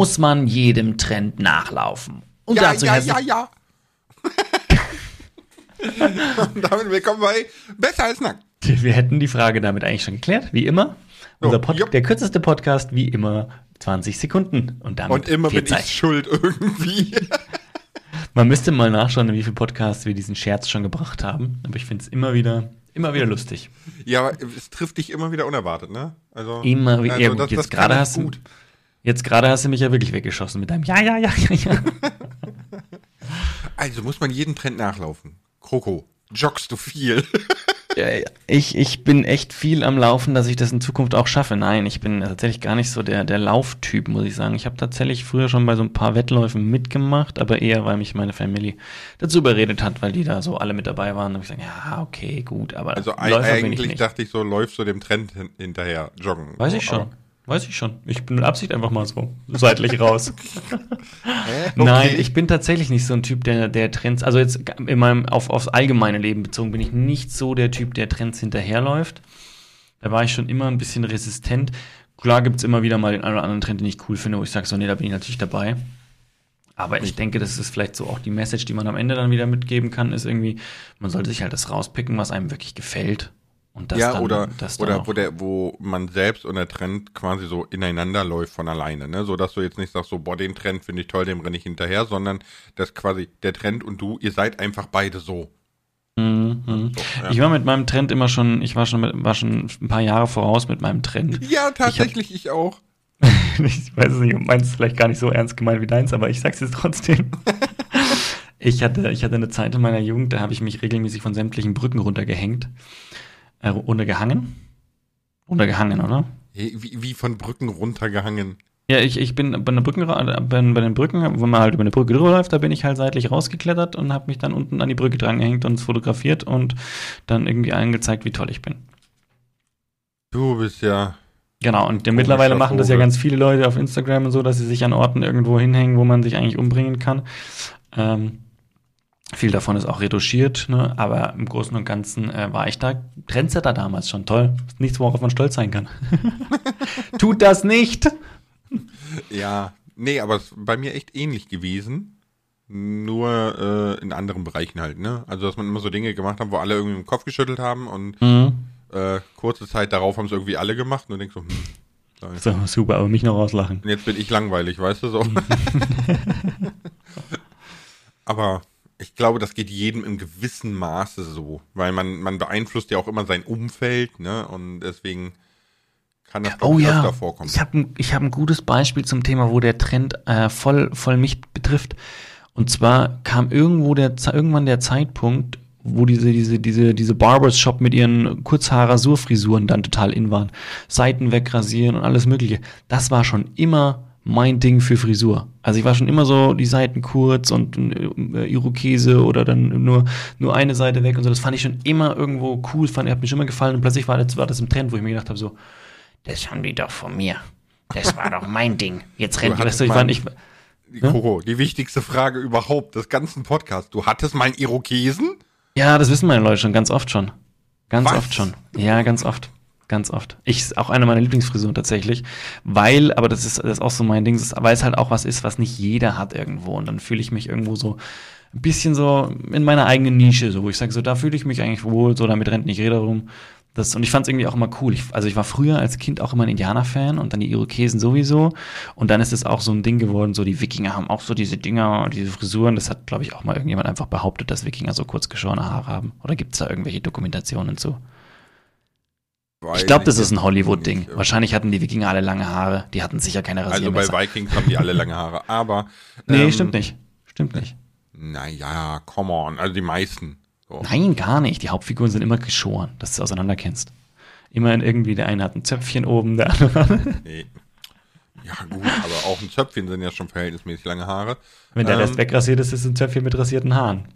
muss man jedem Trend nachlaufen. Und ja, dazu ja, ja, ja. Und damit willkommen bei Besser als nackt. Wir hätten die Frage damit eigentlich schon geklärt, wie immer. Unser Pod jupp. Der kürzeste Podcast, wie immer, 20 Sekunden. Und damit Und immer bin ich schuld irgendwie. Man müsste mal nachschauen, wie viele Podcasts wir diesen Scherz schon gebracht haben. Aber ich finde es immer wieder, immer wieder lustig. ja, aber es trifft dich immer wieder unerwartet, ne? Also, Immer wieder. also ja, gut, das- jetzt gerade hast du. Jetzt gerade hast du mich ja wirklich weggeschossen mit deinem Ja, ja, ja, ja, ja. Also muss man jeden Trend nachlaufen. Kroko, joggst du viel? Ja. Ich, ich bin echt viel am Laufen, dass ich das in Zukunft auch schaffe. Nein, ich bin tatsächlich gar nicht so der, der Lauftyp, muss ich sagen. Ich habe tatsächlich früher schon bei so ein paar Wettläufen mitgemacht, aber eher, weil mich meine Familie dazu überredet hat, weil die da so alle mit dabei waren. Und ich gesagt, ja, okay, gut, aber Also Läufer bin ich eigentlich nicht. dachte ich so, läufst du dem Trend hin hinterher, joggen. Weiß so, ich schon. Weiß ich schon. Ich bin mit Absicht einfach mal so seitlich raus. Hä? Nein, Okay. ich bin tatsächlich nicht so ein Typ, der, der Trends, also jetzt in meinem, auf, aufs allgemeine Leben bezogen, bin ich nicht so der Typ, der Trends hinterherläuft. Da war ich schon immer ein bisschen resistent. Klar gibt's immer wieder mal den einen oder anderen Trend, den ich cool finde, wo ich sage, so, nee, da bin ich natürlich dabei. Aber ich denke, das ist vielleicht so auch die Message, die man am Ende dann wieder mitgeben kann, ist irgendwie, man sollte sich halt das rauspicken, was einem wirklich gefällt. Und das ja, dann, oder, das oder wo, der, wo man selbst und der Trend quasi so ineinander läuft von alleine, ne? So dass du jetzt nicht sagst, so, boah, den Trend finde ich toll, dem renne ich hinterher, sondern dass quasi der Trend und du, ihr seid einfach beide so. Mhm. So, ja. Ich war mit meinem Trend immer schon, ich war schon, mit, war schon ein paar Jahre voraus mit meinem Trend. Ja, tatsächlich, ich, auch. ich weiß es nicht, meins ist vielleicht gar nicht so ernst gemeint wie deins, aber ich sag's jetzt trotzdem. ich, hatte, ich hatte eine Zeit in meiner Jugend, da habe ich mich regelmäßig von sämtlichen Brücken runtergehängt. Äh, runtergehangen? Runtergehangen, oder? Wie, wie von Brücken runtergehangen. Ja, ich, ich bin bei, einer Brücken, bei, bei den Brücken, wo man halt über eine Brücke drüber läuft, da bin ich halt seitlich rausgeklettert und habe mich dann unten an die Brücke drangehängt und es fotografiert und dann irgendwie allen gezeigt, wie toll ich bin. Du bist ja. Genau, und mittlerweile machen das ja ganz viele Leute auf Instagram und so, dass sie sich an Orten irgendwo hinhängen, wo man sich eigentlich umbringen kann. Ähm, viel davon ist auch retuschiert, ne? aber im Großen und Ganzen äh, war ich da Trendsetter damals schon. Toll. Nichts, worauf man stolz sein kann. Tut das nicht! Ja, nee, aber es ist bei mir echt ähnlich gewesen. Nur äh, in anderen Bereichen halt, ne? Also, dass man immer so Dinge gemacht hat, wo alle irgendwie im Kopf geschüttelt haben und Mhm. äh, kurze Zeit darauf haben es irgendwie alle gemacht und du denkst so, hm, so, super, aber mich noch rauslachen. und jetzt bin ich langweilig, weißt du so. aber ich glaube, das geht jedem im gewissen Maße so, weil man, man beeinflusst ja auch immer sein Umfeld, ne? Und deswegen kann das Oh ja, öfter vorkommen. ich habe ein, ich hab ein gutes Beispiel zum Thema, wo der Trend äh, voll, voll mich betrifft. Und zwar kam irgendwo der, irgendwann der Zeitpunkt, wo diese, diese, diese, diese Barbers Shop mit ihren Kurzhaar-Rasurfrisuren dann total in waren. Seiten wegrasieren und alles mögliche. Das war schon immer mein Ding für Frisur. Also ich war schon immer so die Seiten kurz und äh, Irokese oder dann nur, nur eine Seite weg und so. Das fand ich schon immer irgendwo cool, fand, hat mir schon immer gefallen und plötzlich war das, war das im Trend, wo ich mir gedacht habe so, das haben die doch von mir. Das war doch mein Ding. Jetzt rennt, weißt du, ich war nicht, Die die wichtigste Frage überhaupt des ganzen Podcasts. Du hattest mal einen Irokesen? ja, das wissen meine Leute schon, ganz oft schon. Ganz Was? oft schon. Ja, ganz oft. Ganz oft. Ich ist auch eine meiner Lieblingsfrisuren tatsächlich, weil, aber das ist, das ist auch so mein Ding, ist, weil es halt auch was ist, was nicht jeder hat irgendwo und dann fühle ich mich irgendwo so ein bisschen so in meiner eigenen Nische, so wo ich sage, so da fühle ich mich eigentlich wohl, so damit rennt nicht jeder rum. Das, und ich fand es irgendwie auch immer cool. Ich, also ich war früher als Kind auch immer ein Indianer-Fan und dann die Irokesen sowieso. Und dann ist es auch so ein Ding geworden, so die Wikinger haben auch so diese Dinger, diese Frisuren. Das hat, glaube ich, auch mal irgendjemand einfach behauptet, dass Wikinger so kurz geschorene Haare haben. Oder gibt es da irgendwelche Dokumentationen zu? Ich glaube, das ist ein Hollywood-Ding. Wahrscheinlich hatten die Wikinger alle lange Haare. Die hatten sicher keine Also bei Rasiermesser. Vikings haben die alle lange Haare. Aber. nee, ähm, stimmt nicht. Stimmt nicht. Naja, come on. Also die meisten. So. Nein, gar nicht. Die Hauptfiguren sind immer geschoren, dass du auseinander kennst. Immer in irgendwie, der eine hat ein Zöpfchen oben, der andere. Nee. Ja, gut, aber auch ein Zöpfchen sind ja schon verhältnismäßig lange Haare. Wenn der Ähm, Rest wegrasiert ist, ist es ein Zöpfchen mit rasierten Haaren.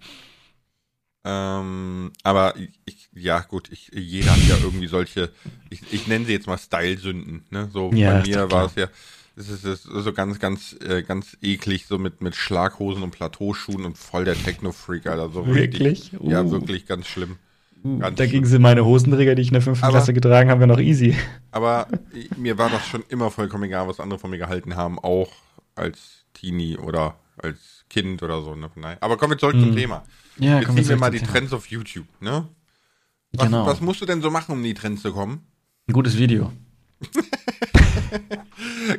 Ähm, aber ich, ja, gut, ich, jeder hat ja irgendwie solche, ich, ich nenne sie jetzt mal Style-Sünden, ne? So Ja, bei mir war es ja, es ist, es ist so ganz, ganz, äh, ganz eklig, so mit, mit Schlaghosen und Plateauschuhen und voll der Techno-Freak, Alter. So Wirklich? Richtig, Ja, Uh. wirklich ganz schlimm. Ganz Dagegen sind meine Hosenträger, die ich in der fünften Klasse getragen habe, ja noch easy. Aber mir war das schon immer vollkommen egal, was andere von mir gehalten haben. Auch als Teenie oder als Kind oder so. Ne? Nein. Aber kommen wir zurück Mhm. zum Thema. Ja, Jetzt kommen wir mal die Thema. Trends auf YouTube, ne? Was, Genau. was musst du denn so machen, um in die Trends zu kommen? Ein gutes Video.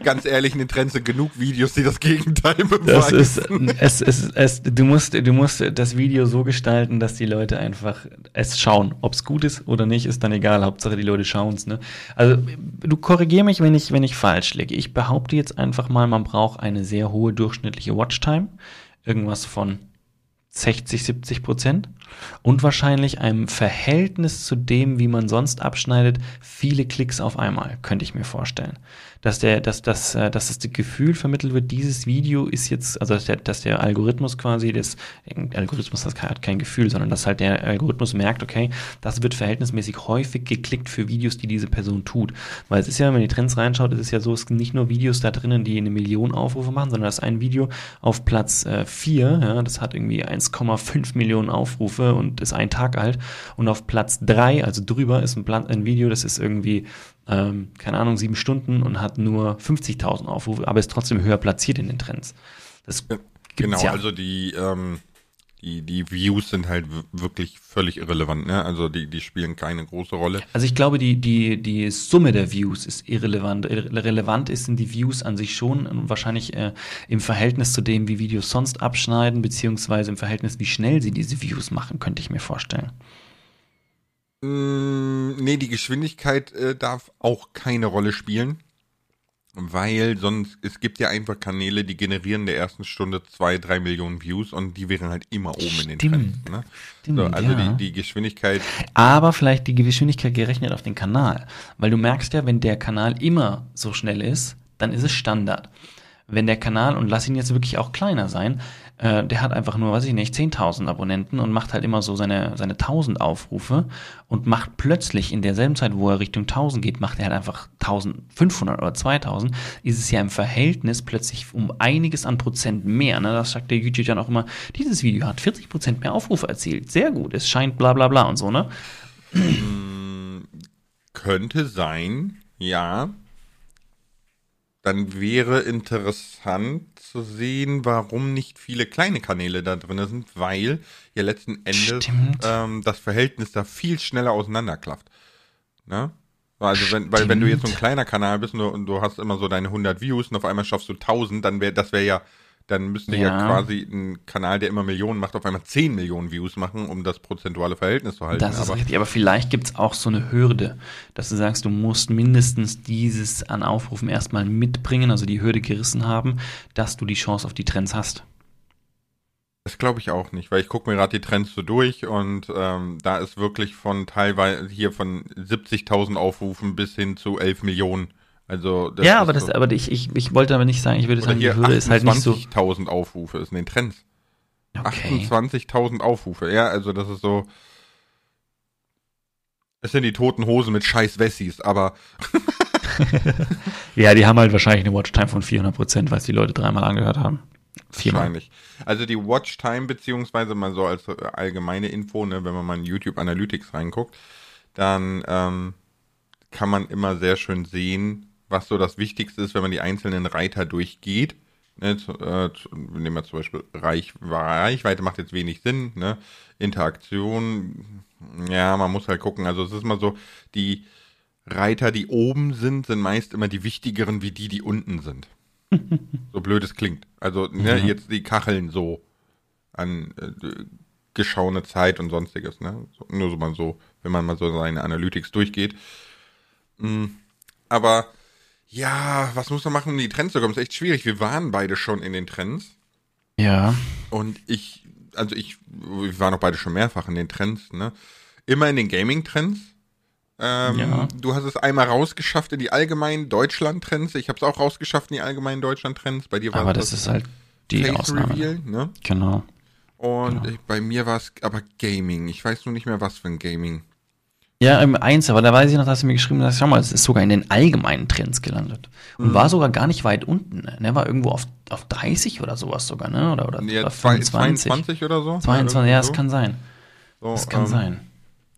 Ganz ehrlich, in den Trends sind genug Videos, die das Gegenteil beweisen. Das ist, es, es, es, du musst, du musst das Video so gestalten, dass die Leute einfach es schauen. Ob es gut ist oder nicht, ist dann egal. Hauptsache die Leute schauen es. Ne? Also du korrigier mich, wenn ich, wenn ich falsch liege. Ich behaupte jetzt einfach mal, man braucht eine sehr hohe durchschnittliche Watchtime. Irgendwas von 60, 70 Prozent. Und wahrscheinlich einem Verhältnis zu dem, wie man sonst abschneidet, viele Klicks auf einmal, könnte ich mir vorstellen. Dass, der, dass, dass, äh, dass das Gefühl vermittelt wird, dieses Video ist jetzt, also dass der, dass der Algorithmus quasi, das Algorithmus das hat kein Gefühl, sondern dass halt der Algorithmus merkt, okay, das wird verhältnismäßig häufig geklickt für Videos, die diese Person tut. Weil es ist ja, wenn man die Trends reinschaut, ist es ja so, es sind nicht nur Videos da drinnen, die eine Million Aufrufe machen, sondern das ist ein Video auf Platz 4, ja, das hat irgendwie 1,5 Millionen Aufrufe und ist ein Tag alt. Und auf Platz 3, also drüber, ist ein, Plan, ein Video, das ist irgendwie, ähm, keine Ahnung, sieben Stunden und hat nur 50.000 Aufrufe, aber ist trotzdem höher platziert in den Trends. Das Genau, ja. also die, ähm, die, die Views sind halt wirklich völlig irrelevant, ne? Also die, die spielen keine große Rolle. Also ich glaube, die, die, die Summe der Views ist irrelevant. Irre- Relevant ist sind die Views an sich schon und wahrscheinlich äh, im Verhältnis zu dem, wie Videos sonst abschneiden, beziehungsweise im Verhältnis, wie schnell sie diese Views machen, könnte ich mir vorstellen. Mm, nee, die Geschwindigkeit äh, darf auch keine Rolle spielen, weil sonst, es gibt ja einfach Kanäle, die generieren in der ersten Stunde zwei, drei Millionen Views und die wären halt immer oben in den Stimmt. Trends. Ne? Stimmt, so, also ja. die, die Geschwindigkeit, Aber vielleicht die Geschwindigkeit gerechnet auf den Kanal. Weil du merkst ja, wenn der Kanal immer so schnell ist, dann ist es Standard. Wenn der Kanal, und lass ihn jetzt wirklich auch kleiner sein, äh, der hat einfach nur, weiß ich nicht, 10.000 Abonnenten und macht halt immer so seine, seine 1.000 Aufrufe und macht plötzlich in derselben Zeit, wo er Richtung 1.000 geht, macht er halt einfach 1.500 oder 2.000, ist es ja im Verhältnis plötzlich um einiges an Prozent mehr. Ne? Das sagt der YouTube dann auch immer, dieses Video hat 40 Prozent mehr Aufrufe erzielt. Sehr gut, es scheint bla bla bla und so, ne? könnte sein, ja. Dann wäre interessant zu sehen, warum nicht viele kleine Kanäle da drin sind, weil ja letzten Endes ähm, das Verhältnis da viel schneller auseinanderklafft. Ne? Also wenn, weil wenn du jetzt so ein kleiner Kanal bist und du, und du hast immer so deine 100 Views und auf einmal schaffst du 1000, dann wäre das wäre ja, dann müsste ja. Ja. quasi ein Kanal, der immer Millionen macht, auf einmal 10 Millionen Views machen, um das prozentuale Verhältnis zu halten. Das ist Aber richtig, aber vielleicht gibt es auch so eine Hürde, dass du sagst, du musst mindestens dieses an Aufrufen erstmal mitbringen, also die Hürde gerissen haben, dass du die Chance auf die Trends hast. Das glaube ich auch nicht, weil ich gucke mir gerade die Trends so durch und ähm, da ist wirklich von teilweise hier von 70.000 Aufrufen bis hin zu 11 Millionen. Also das ja, aber, das, so, aber ich, ich, ich wollte aber nicht sagen, ich würde sagen, die Hürde ist halt nicht so. 28.000 Aufrufe ist in den Trends. Okay. 28.000 Aufrufe, ja, also das ist so. Es sind die toten Hosen mit scheiß Wessis, aber Ja, die haben halt wahrscheinlich eine Watchtime von 400 Prozent, weil es die Leute dreimal angehört haben. Viermal. wahrscheinlich. Also die Watchtime, beziehungsweise mal so als äh, allgemeine Info, ne, wenn man mal in YouTube Analytics reinguckt, dann ähm, kann man immer sehr schön sehen, was so das Wichtigste ist, wenn man die einzelnen Reiter durchgeht. Ne, zu, äh, zu, nehmen wir zum Beispiel Reich, Reichweite macht jetzt wenig Sinn, ne? Interaktion, ja, man muss halt gucken. Also es ist mal so, die Reiter, die oben sind, sind meist immer die wichtigeren wie die, die unten sind. so blöd es klingt. Also ne, Mhm. jetzt die Kacheln so an äh, geschaune Zeit und sonstiges. Ne? So, nur so mal so, wenn man mal so seine Analytics durchgeht. Mm, aber ja, was muss man machen, um in die Trends zu kommen? Ist echt schwierig. Wir waren beide schon in den Trends. Ja. Und ich, also ich, wir waren auch beide schon mehrfach in den Trends, ne? Immer in den Gaming-Trends. Ähm, Ja. Du hast es einmal rausgeschafft in die allgemeinen Deutschland-Trends. Ich habe es auch rausgeschafft in die allgemeinen Deutschland-Trends. Bei dir war Aber es das ist halt die Face Ausnahme. Reveal, ne? Genau. Und Genau. bei mir war es aber Gaming. Ich weiß nur nicht mehr, was für ein Gaming. Ja, im Eins, aber da weiß ich noch, dass du mir geschrieben hast, schau mal, es ist sogar in den allgemeinen Trends gelandet. Und war sogar gar nicht weit unten. Ne? Der war irgendwo auf, auf 30 oder sowas sogar, ne? Oder, oder, Ja, oder zwei- 25. 22 oder so? 22, ja, das irgendwie kann sein. so. Das kann ähm, sein.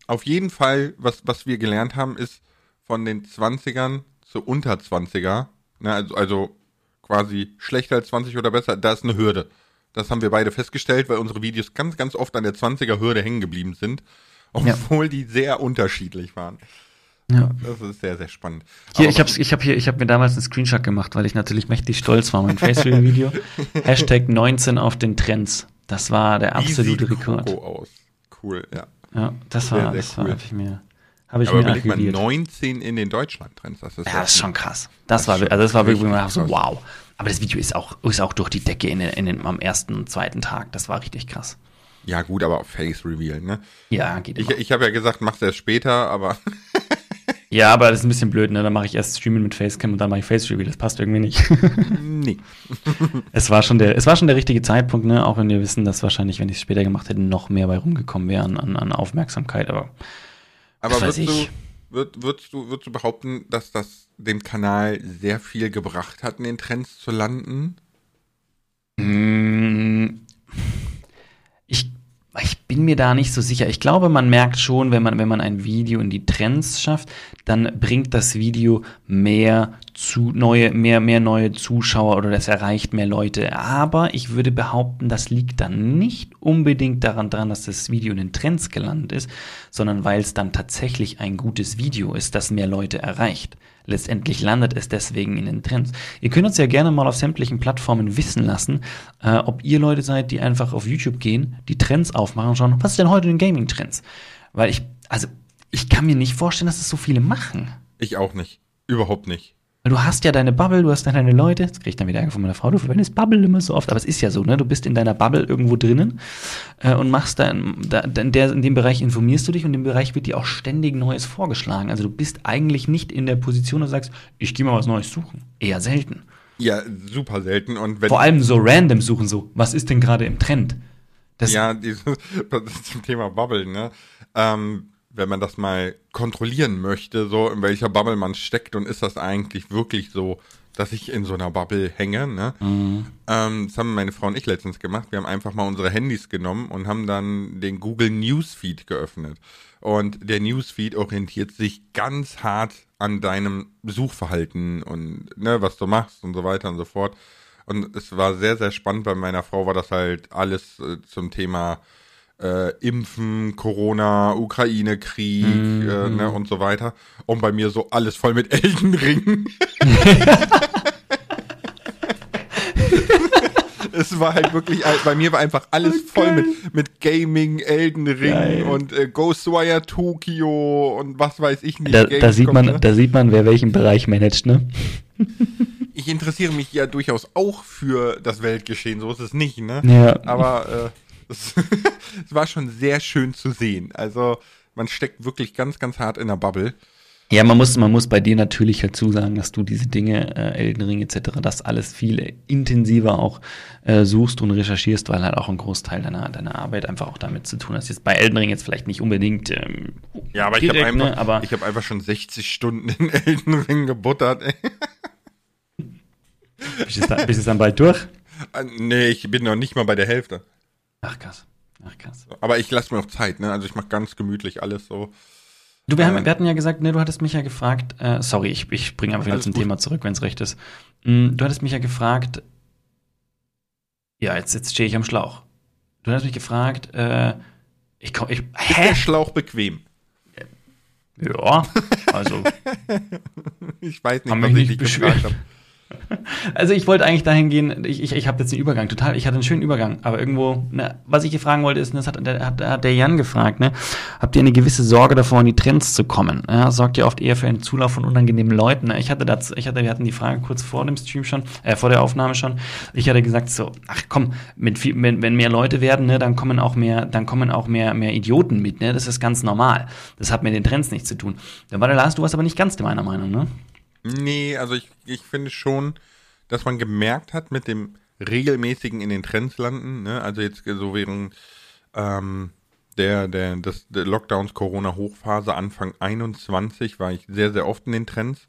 Auf jeden Fall, was, was wir gelernt haben, ist von den 20ern zu unter 20er, ne, also, also quasi schlechter als 20 oder besser, da ist eine Hürde. Das haben wir beide festgestellt, weil unsere Videos ganz, ganz oft an der 20er Hürde hängen geblieben sind, obwohl ja. die sehr unterschiedlich waren. Ja. Das ist sehr, sehr spannend. Hier, ich habe ich hab hier, ich habe mir damals einen Screenshot gemacht, weil ich natürlich mächtig stolz war, mein Face-Video. Hashtag 19 auf den Trends. Das war der absolute Rekord. Coco aus. Cool, ja. Ja, das war, sehr, das cool. war, hab ich mir, habe ich Aber mir archiviert. 19 in den Deutschland-Trends, das ist ja, das ist schon krass. Das, das war, also das war wirklich, wo so, wow. Aber das Video ist auch, ist auch durch die Decke in in den, am ersten und zweiten Tag. Das war richtig krass. Ja, gut, aber Face Reveal, ne? Ja, geht immer. Ich, ich habe ja gesagt, mach's erst später, aber. ja, aber das ist ein bisschen blöd, ne? Dann mache ich erst Streamen mit Facecam und dann mache ich Face Reveal. Das passt irgendwie nicht. nee. es war schon der, es war schon der richtige Zeitpunkt, ne? Auch wenn wir wissen, dass wahrscheinlich, wenn ich es später gemacht hätte, noch mehr bei rumgekommen wäre an, an Aufmerksamkeit, aber. Aber würdest du, würd, würdest, du, würdest du behaupten, dass das dem Kanal sehr viel gebracht hat, in den Trends zu landen? Mm, ich, ich bin mir da nicht so sicher. Ich glaube, man merkt schon, wenn man, wenn man ein Video in die Trends schafft, dann bringt das Video mehr zu neue, mehr, mehr neue Zuschauer oder das erreicht mehr Leute. Aber ich würde behaupten, das liegt dann nicht unbedingt daran dran, dass das Video in den Trends gelandet ist, sondern weil es dann tatsächlich ein gutes Video ist, das mehr Leute erreicht. Letztendlich landet es deswegen in den Trends. Ihr könnt uns ja gerne mal auf sämtlichen Plattformen wissen lassen, äh, ob ihr Leute seid, die einfach auf YouTube gehen, die Trends aufmachen schauen, was ist denn heute in den Gaming-Trends? Weil ich, also, ich kann mir nicht vorstellen, dass es so viele machen. Ich auch nicht. Überhaupt nicht. Weil du hast ja deine Bubble, du hast deine Leute, jetzt krieg ich dann wieder Ärger von meiner Frau, du verwendest Bubble immer so oft, aber es ist ja so, ne? Du bist in deiner Bubble irgendwo drinnen äh, und machst da, da in, der, in dem Bereich informierst du dich und in dem Bereich wird dir auch ständig Neues vorgeschlagen. Also du bist eigentlich nicht in der Position, dass du sagst, ich gehe mal was Neues suchen. Eher selten. Ja, super selten. Und wenn Vor allem so random suchen, so, was ist denn gerade im Trend? Das ja, dieses, zum Thema Bubble, ne? Ähm, wenn man das mal kontrollieren möchte, so in welcher Bubble man steckt und ist das eigentlich wirklich so, dass ich in so einer Bubble hänge. Ne? Mhm. Ähm, das haben meine Frau und ich letztens gemacht. Wir haben einfach mal unsere Handys genommen und haben dann den Google Newsfeed geöffnet. Und der Newsfeed orientiert sich ganz hart an deinem Suchverhalten und ne, was du machst und so weiter und so fort. Und es war sehr, sehr spannend. Bei meiner Frau war das halt alles äh, zum Thema äh, Impfen, Corona, Ukraine-Krieg mhm. äh, ne, und so weiter. Und bei mir so alles voll mit Elden Ring. es war halt wirklich, bei mir war einfach alles okay. voll mit, mit Gaming, Elden Ring Geil. und äh, Ghostwire Tokyo und was weiß ich nicht. Da, da sieht man, ne? da sieht man, wer welchen Bereich managt, ne? ich interessiere mich ja durchaus auch für das Weltgeschehen, so ist es nicht, ne? Ja. Aber äh, es, war schon sehr schön zu sehen. Also man steckt wirklich ganz, ganz hart in der Bubble. Ja, man muss, man muss bei dir natürlich dazu sagen, dass du diese Dinge, äh, Elden Ring etc., das alles viel intensiver auch äh, suchst und recherchierst, weil halt auch ein Großteil deiner, deiner Arbeit einfach auch damit zu tun hat. Jetzt bei Elden Ring jetzt vielleicht nicht unbedingt. Ähm, ja, aber direkt, ich habe einfach, ne, aber ich hab einfach schon 60 Stunden in Elden Ring gebuttert. Ey. Bist du, dann, bist du dann bald durch? Äh, nee, ich bin noch nicht mal bei der Hälfte. Ach krass. Ach krass. Aber ich lasse mir auch Zeit, ne? Also ich mache ganz gemütlich alles so. Du, wir, haben, äh, wir hatten ja gesagt, ne, du hattest mich ja gefragt, äh, sorry, ich, ich bringe einfach wieder zum gut. Thema zurück, wenn es recht ist. Mm, du hattest mich ja gefragt, ja, jetzt, jetzt stehe ich am Schlauch. Du hast mich gefragt, äh, ich komm, ich, hä? Ist der Schlauch bequem? Ja, also. ich weiß nicht, was ich dich gefragt habe. Also ich wollte eigentlich dahin gehen, ich, ich, ich habe jetzt den Übergang, total, ich hatte einen schönen Übergang, aber irgendwo, ne, was ich hier fragen wollte, ist, das hat der, hat, hat der Jan gefragt, ne, habt ihr eine gewisse Sorge davor, in die Trends zu kommen? Ja, sorgt ihr oft eher für einen Zulauf von unangenehmen Leuten? Ne? Ich hatte dazu, ich hatte, wir hatten die Frage kurz vor dem Stream schon, äh, vor der Aufnahme schon, ich hatte gesagt so, ach komm, mit viel, wenn, wenn mehr Leute werden, ne, dann kommen auch mehr, dann kommen auch mehr, mehr Idioten mit, ne, das ist ganz normal. Das hat mit den Trends nichts zu tun. Dann war der Lars, du warst aber nicht ganz meiner Meinung, ne? Nee, also ich, ich finde schon, dass man gemerkt hat mit dem regelmäßigen in den Trends landen, ne? also jetzt so während ähm, der, der, des, der Lockdowns Corona-Hochphase Anfang 21 war ich sehr, sehr oft in den Trends.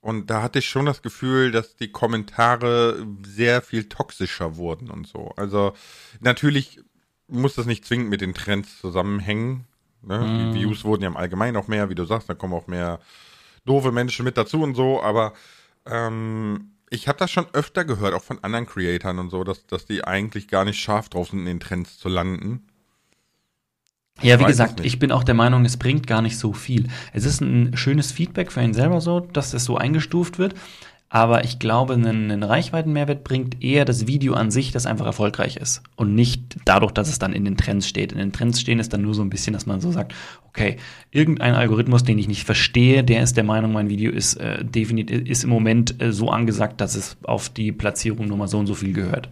Und da hatte ich schon das Gefühl, dass die Kommentare sehr viel toxischer wurden und so. Also natürlich muss das nicht zwingend mit den Trends zusammenhängen. Ne? Mm. Die Views wurden ja im Allgemeinen auch mehr, wie du sagst, da kommen auch mehr doofe Menschen mit dazu und so, aber ähm, ich habe das schon öfter gehört, auch von anderen Creatoren und so, dass, dass die eigentlich gar nicht scharf drauf sind, in den Trends zu landen. Ja, wie gesagt, ich bin auch der Meinung, es bringt gar nicht so viel. Es ist ein schönes Feedback für ihn selber so, dass es so eingestuft wird. Aber ich glaube, einen, einen Reichweitenmehrwert bringt eher das Video an sich, das einfach erfolgreich ist. Und nicht dadurch, dass es dann in den Trends steht. In den Trends stehen ist dann nur so ein bisschen, dass man so sagt, okay, irgendein Algorithmus, den ich nicht verstehe, der ist der Meinung, mein Video ist äh, definitiv, ist im Moment äh, so angesagt, dass es auf die Platzierung Nummer so und so viel gehört.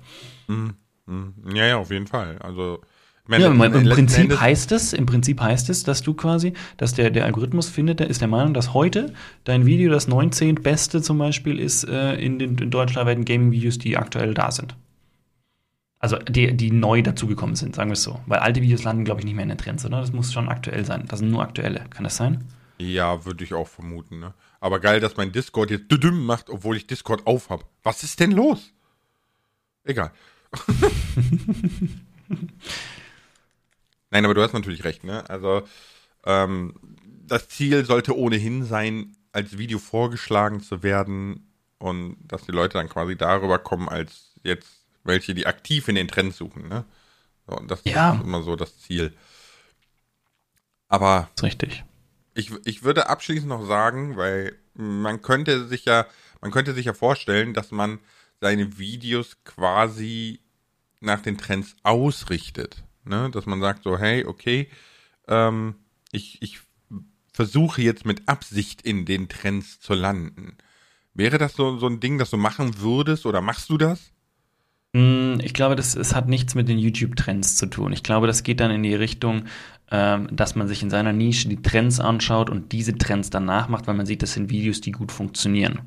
Mhm. mhm. Ja, ja, auf jeden Fall. Also meine, ja, im, im Prinzip Endes heißt es, im Prinzip heißt es, dass du quasi, dass der, der Algorithmus findet, der ist der Meinung, dass heute dein Video das 19. Beste zum Beispiel ist äh, in den in deutschlandweiten Gaming-Videos, die aktuell da sind. Also die, die neu dazugekommen sind, sagen wir es so. Weil alte Videos landen, glaube ich, nicht mehr in den Trends, oder? Das muss schon aktuell sein. Das sind nur aktuelle. Kann das sein? Ja, würde ich auch vermuten. Ne? Aber geil, dass mein Discord jetzt düdüm macht, obwohl ich Discord auf habe. Was ist denn los? Egal. Nein, aber du hast natürlich recht, ne? Also ähm, das Ziel sollte ohnehin sein, als Video vorgeschlagen zu werden und dass die Leute dann quasi darüber kommen, als jetzt welche, die aktiv in den Trends suchen, ne? So, und das ja. ist immer so das Ziel. Aber das ist richtig. Ich, ich würde abschließend noch sagen, weil man könnte sich ja, man könnte sich ja vorstellen, dass man seine Videos quasi nach den Trends ausrichtet ne? dass man sagt so, hey, okay, ähm, ich, ich versuche jetzt mit Absicht in den Trends zu landen. Wäre das so, so ein Ding, das du machen würdest oder machst du das? Mm, ich glaube, das, es hat nichts mit den YouTube-Trends zu tun. Ich glaube, das geht dann in die Richtung, ähm, dass man sich in seiner Nische die Trends anschaut und diese Trends dann nachmacht, weil man sieht, das sind Videos, die gut funktionieren.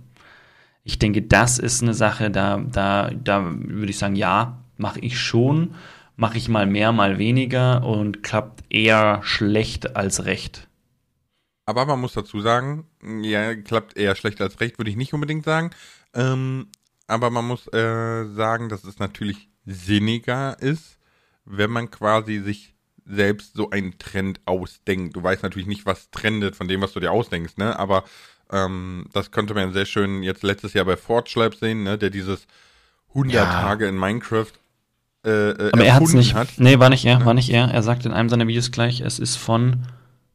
Ich denke, das ist eine Sache, da, da, da würde ich sagen, ja, mache ich schon mache ich mal mehr, mal weniger und klappt eher schlecht als recht. Aber man muss dazu sagen, ja, klappt eher schlecht als recht, würde ich nicht unbedingt sagen. Ähm, aber man muss äh, sagen, dass es natürlich sinniger ist, wenn man quasi sich selbst so einen Trend ausdenkt. Du weißt natürlich nicht, was trendet von dem, was du dir ausdenkst, ne? Aber ähm, das könnte man sehr schön jetzt letztes Jahr bei Forge sehen, ne? Der dieses 100 ja. Tage in Minecraft äh, äh, Aber er hat's nicht. Hat. Nee, war nicht er, ja. war nicht er. Er sagt in einem seiner Videos gleich, es ist von.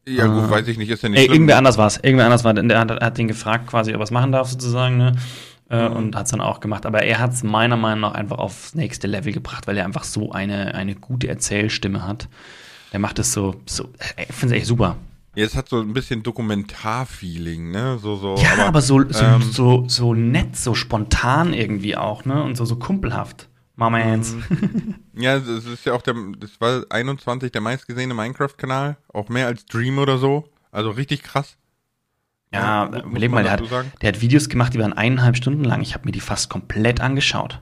Ja, gut, äh, weiß ich nicht, ist ja nicht ey, Irgendwer anders war es. Irgendwer anders war Der hat, hat ihn gefragt, quasi, ob er es machen darf, sozusagen, ne? Äh, mhm. Und hat es dann auch gemacht. Aber er hat es meiner Meinung nach einfach aufs nächste Level gebracht, weil er einfach so eine, eine gute Erzählstimme hat. Der macht es so, so ich finde es echt super. Jetzt hat so ein bisschen Dokumentarfeeling, ne? So, so, ja, aber, aber so, so, ähm, so, so nett, so spontan irgendwie auch, ne? Und so, so kumpelhaft. Mama Hands. Mhm. ja, das ist ja auch der, das war 21 der meistgesehene Minecraft-Kanal, auch mehr als Dream oder so. Also richtig krass. Ja, ja überleg mal, der hat, der hat Videos gemacht, die waren eineinhalb Stunden lang. Ich habe mir die fast komplett angeschaut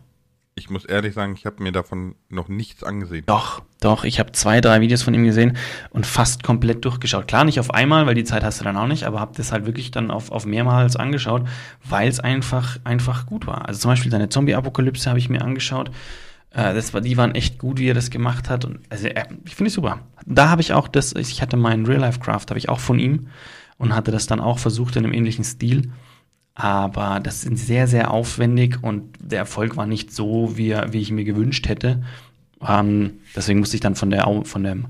ich muss ehrlich sagen, ich habe mir davon noch nichts angesehen. Doch, doch, ich habe zwei, drei Videos von ihm gesehen und fast komplett durchgeschaut. Klar, nicht auf einmal, weil die Zeit hast du dann auch nicht, aber habe das halt wirklich dann auf, auf mehrmals angeschaut, weil es einfach, einfach gut war. Also zum Beispiel seine Zombie-Apokalypse habe ich mir angeschaut. Äh, das war, die waren echt gut, wie er das gemacht hat. Und, also, äh, ich finde es super. Da habe ich auch das, ich hatte meinen Real-Life-Craft, habe ich auch von ihm und hatte das dann auch versucht in einem ähnlichen Stil. Aber das sind sehr, sehr aufwendig und der Erfolg war nicht so, wie, wie ich mir gewünscht hätte. Ähm, deswegen musste ich dann von der, von dem,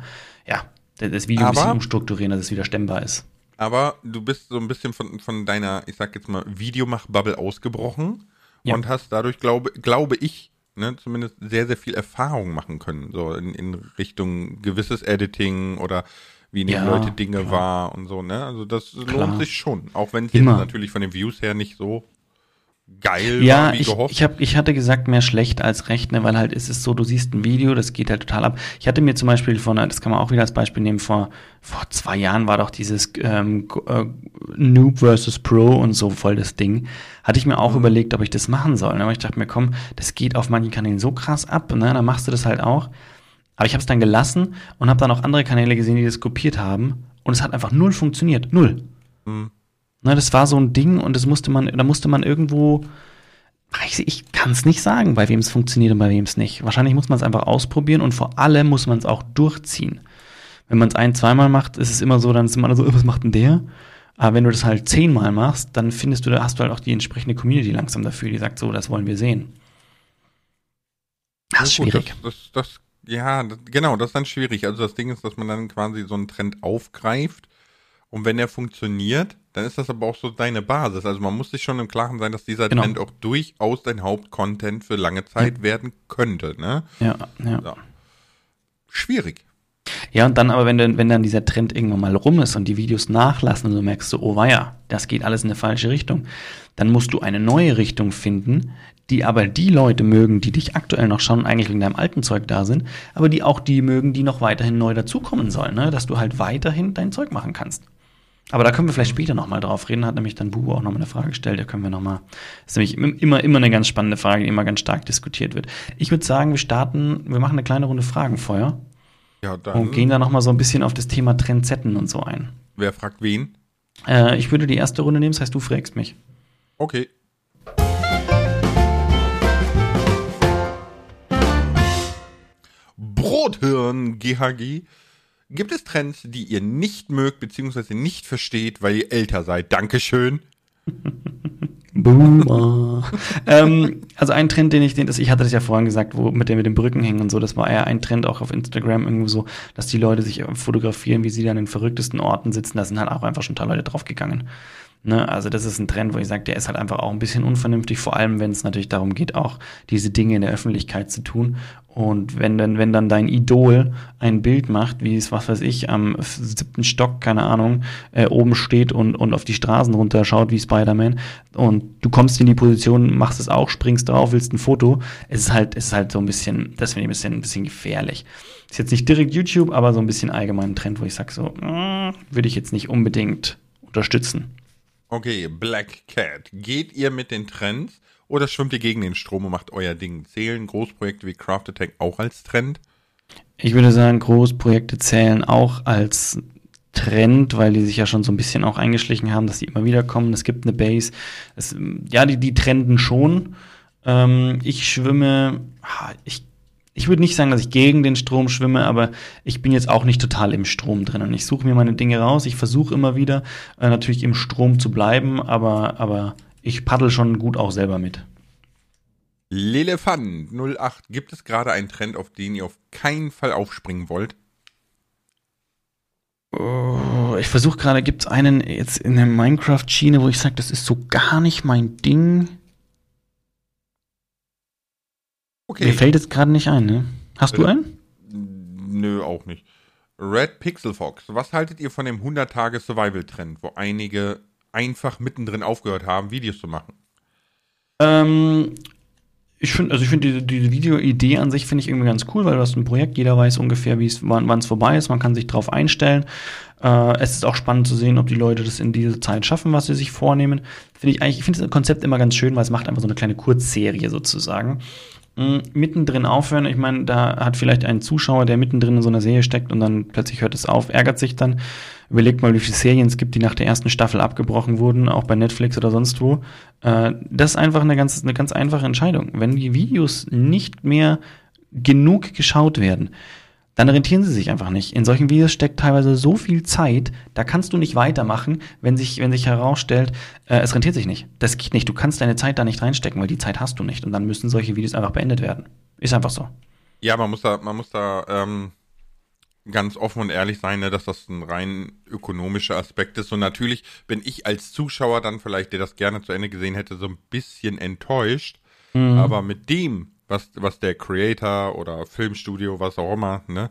ja, das Video aber, ein bisschen umstrukturieren, dass es wieder stemmbar ist. Aber du bist so ein bisschen von, von deiner, ich sag jetzt mal, Videomach-Bubble ausgebrochen ja. und hast dadurch, glaube, glaube ich, ne, zumindest sehr, sehr viel Erfahrung machen können, so in, in Richtung gewisses Editing oder wie nehmen ja, Leute Dinge klar. wahr und so, ne? Also das klar. lohnt sich schon. Auch wenn es jetzt natürlich von den Views her nicht so geil ja, war, wie ich, gehofft. Ich, hab, ich hatte gesagt, mehr schlecht als recht, ne, weil halt ist es so, du siehst ein Video, das geht halt total ab. Ich hatte mir zum Beispiel von, das kann man auch wieder als Beispiel nehmen, vor, vor zwei Jahren war doch dieses ähm, äh, Noob versus Pro und so voll das Ding. Hatte ich mir auch mhm. überlegt, ob ich das machen soll. Ne? Aber ich dachte mir, komm, das geht auf manchen Kanälen so krass ab, ne? Dann machst du das halt auch. Aber ich habe es dann gelassen und habe dann auch andere Kanäle gesehen, die das kopiert haben. Und es hat einfach null funktioniert. Null. Mhm. Na, das war so ein Ding und das musste man, da musste man irgendwo. Ich, ich kann es nicht sagen, bei wem es funktioniert und bei wem es nicht. Wahrscheinlich muss man es einfach ausprobieren und vor allem muss man es auch durchziehen. Wenn man es ein, zweimal macht, ist es immer so, dann ist immer so, was macht denn der? Aber wenn du das halt zehnmal machst, dann findest du, da hast du halt auch die entsprechende Community langsam dafür, die sagt, so, das wollen wir sehen. Das ist schwierig. Das, das, das, ja, genau, das ist dann schwierig. Also das Ding ist, dass man dann quasi so einen Trend aufgreift und wenn der funktioniert, dann ist das aber auch so deine Basis. Also man muss sich schon im Klaren sein, dass dieser genau. Trend auch durchaus dein Hauptcontent für lange Zeit ja. werden könnte. Ne? Ja, ja. So. Schwierig. Ja, und dann aber, wenn, dann, wenn dann dieser Trend irgendwann mal rum ist und die Videos nachlassen und du merkst so, oh weia, das geht alles in eine falsche Richtung, dann musst du eine neue Richtung finden, die aber die Leute mögen, die dich aktuell noch schauen und eigentlich wegen deinem alten Zeug da sind, aber die auch die mögen, die noch weiterhin neu dazukommen sollen, ne? dass du halt weiterhin dein Zeug machen kannst. Aber da können wir vielleicht später nochmal drauf reden, hat nämlich dann Bubu auch nochmal eine Frage gestellt, da können wir nochmal, das ist nämlich immer, immer eine ganz spannende Frage, die immer ganz stark diskutiert wird. Ich würde sagen, wir starten, wir machen eine kleine Runde Fragenfeuer. Ja, dann. Und gehen da nochmal so ein bisschen auf das Thema Trendsetten und so ein. Wer fragt wen? Äh, ich würde die erste Runde nehmen, das heißt, du fragst mich. Okay. Brothirn GHG. Gibt es Trends, die ihr nicht mögt bzw. nicht versteht, weil ihr älter seid? Dankeschön. Boomer. ähm, also ein Trend, den ich, den, das, ich hatte das ja vorhin gesagt, wo mit dem mit den Brücken hängen und so, das war eher ein Trend auch auf Instagram irgendwo so, dass die Leute sich fotografieren, wie sie dann in den verrücktesten Orten sitzen. Da sind halt auch einfach schon ein paar Leute draufgegangen. Ne, also das ist ein Trend, wo ich sage, der ist halt einfach auch ein bisschen unvernünftig, vor allem wenn es natürlich darum geht, auch diese Dinge in der Öffentlichkeit zu tun. Und wenn dann, wenn dann dein Idol ein Bild macht, wie es, was weiß ich, am siebten Stock, keine Ahnung, äh, oben steht und, und auf die Straßen runterschaut wie Spider-Man und du kommst in die Position, machst es auch, springst drauf, willst ein Foto, es ist halt, es ist halt so ein bisschen, das finde ich ein bisschen, ein bisschen gefährlich. Ist jetzt nicht direkt YouTube, aber so ein bisschen allgemein ein Trend, wo ich sage, so, mm, würde ich jetzt nicht unbedingt unterstützen. Okay, Black Cat. Geht ihr mit den Trends oder schwimmt ihr gegen den Strom und macht euer Ding? Zählen Großprojekte wie Craft Attack auch als Trend? Ich würde sagen, Großprojekte zählen auch als Trend, weil die sich ja schon so ein bisschen auch eingeschlichen haben, dass die immer wieder kommen. Es gibt eine Base. Es, ja, die, die trenden schon. Ähm, ich schwimme, ich ich würde nicht sagen, dass ich gegen den Strom schwimme, aber ich bin jetzt auch nicht total im Strom drin. Und ich suche mir meine Dinge raus. Ich versuche immer wieder äh, natürlich im Strom zu bleiben, aber, aber ich paddel schon gut auch selber mit. Lelefant 08, gibt es gerade einen Trend, auf den ihr auf keinen Fall aufspringen wollt? Oh, ich versuche gerade, gibt es einen jetzt in der Minecraft-Schiene, wo ich sage, das ist so gar nicht mein Ding. Okay. Mir fällt jetzt gerade nicht ein, ne? Hast Bitte? du einen? Nö, auch nicht. Red Pixel Fox, was haltet ihr von dem 100-Tage-Survival-Trend, wo einige einfach mittendrin aufgehört haben, Videos zu machen? Ähm, ich finde, also ich finde diese, diese Videoidee an sich finde ich irgendwie ganz cool, weil du hast ein Projekt, jeder weiß ungefähr, wie es, wann es vorbei ist, man kann sich darauf einstellen. Äh, es ist auch spannend zu sehen, ob die Leute das in dieser Zeit schaffen, was sie sich vornehmen. Finde ich eigentlich, ich finde das Konzept immer ganz schön, weil es macht einfach so eine kleine Kurzserie sozusagen. Mhm, mittendrin aufhören. Ich meine, da hat vielleicht ein Zuschauer, der mittendrin in so einer Serie steckt und dann plötzlich hört es auf, ärgert sich dann. Überlegt mal, wie viele Serien es gibt, die nach der ersten Staffel abgebrochen wurden, auch bei Netflix oder sonst wo. Äh, das ist einfach eine ganz, eine ganz einfache Entscheidung. Wenn die Videos nicht mehr genug geschaut werden, dann rentieren sie sich einfach nicht. In solchen Videos steckt teilweise so viel Zeit, da kannst du nicht weitermachen, wenn sich, wenn sich herausstellt, äh, es rentiert sich nicht. Das geht nicht. Du kannst deine Zeit da nicht reinstecken, weil die Zeit hast du nicht. Und dann müssen solche Videos einfach beendet werden. Ist einfach so. Ja, man muss da, man muss da ähm, ganz offen und ehrlich sein, ne, dass das ein rein ökonomischer Aspekt ist. Und natürlich bin ich als Zuschauer dann vielleicht, der das gerne zu Ende gesehen hätte, so ein bisschen enttäuscht. Mhm. Aber mit dem, was, was der Creator oder Filmstudio, was auch immer, ne,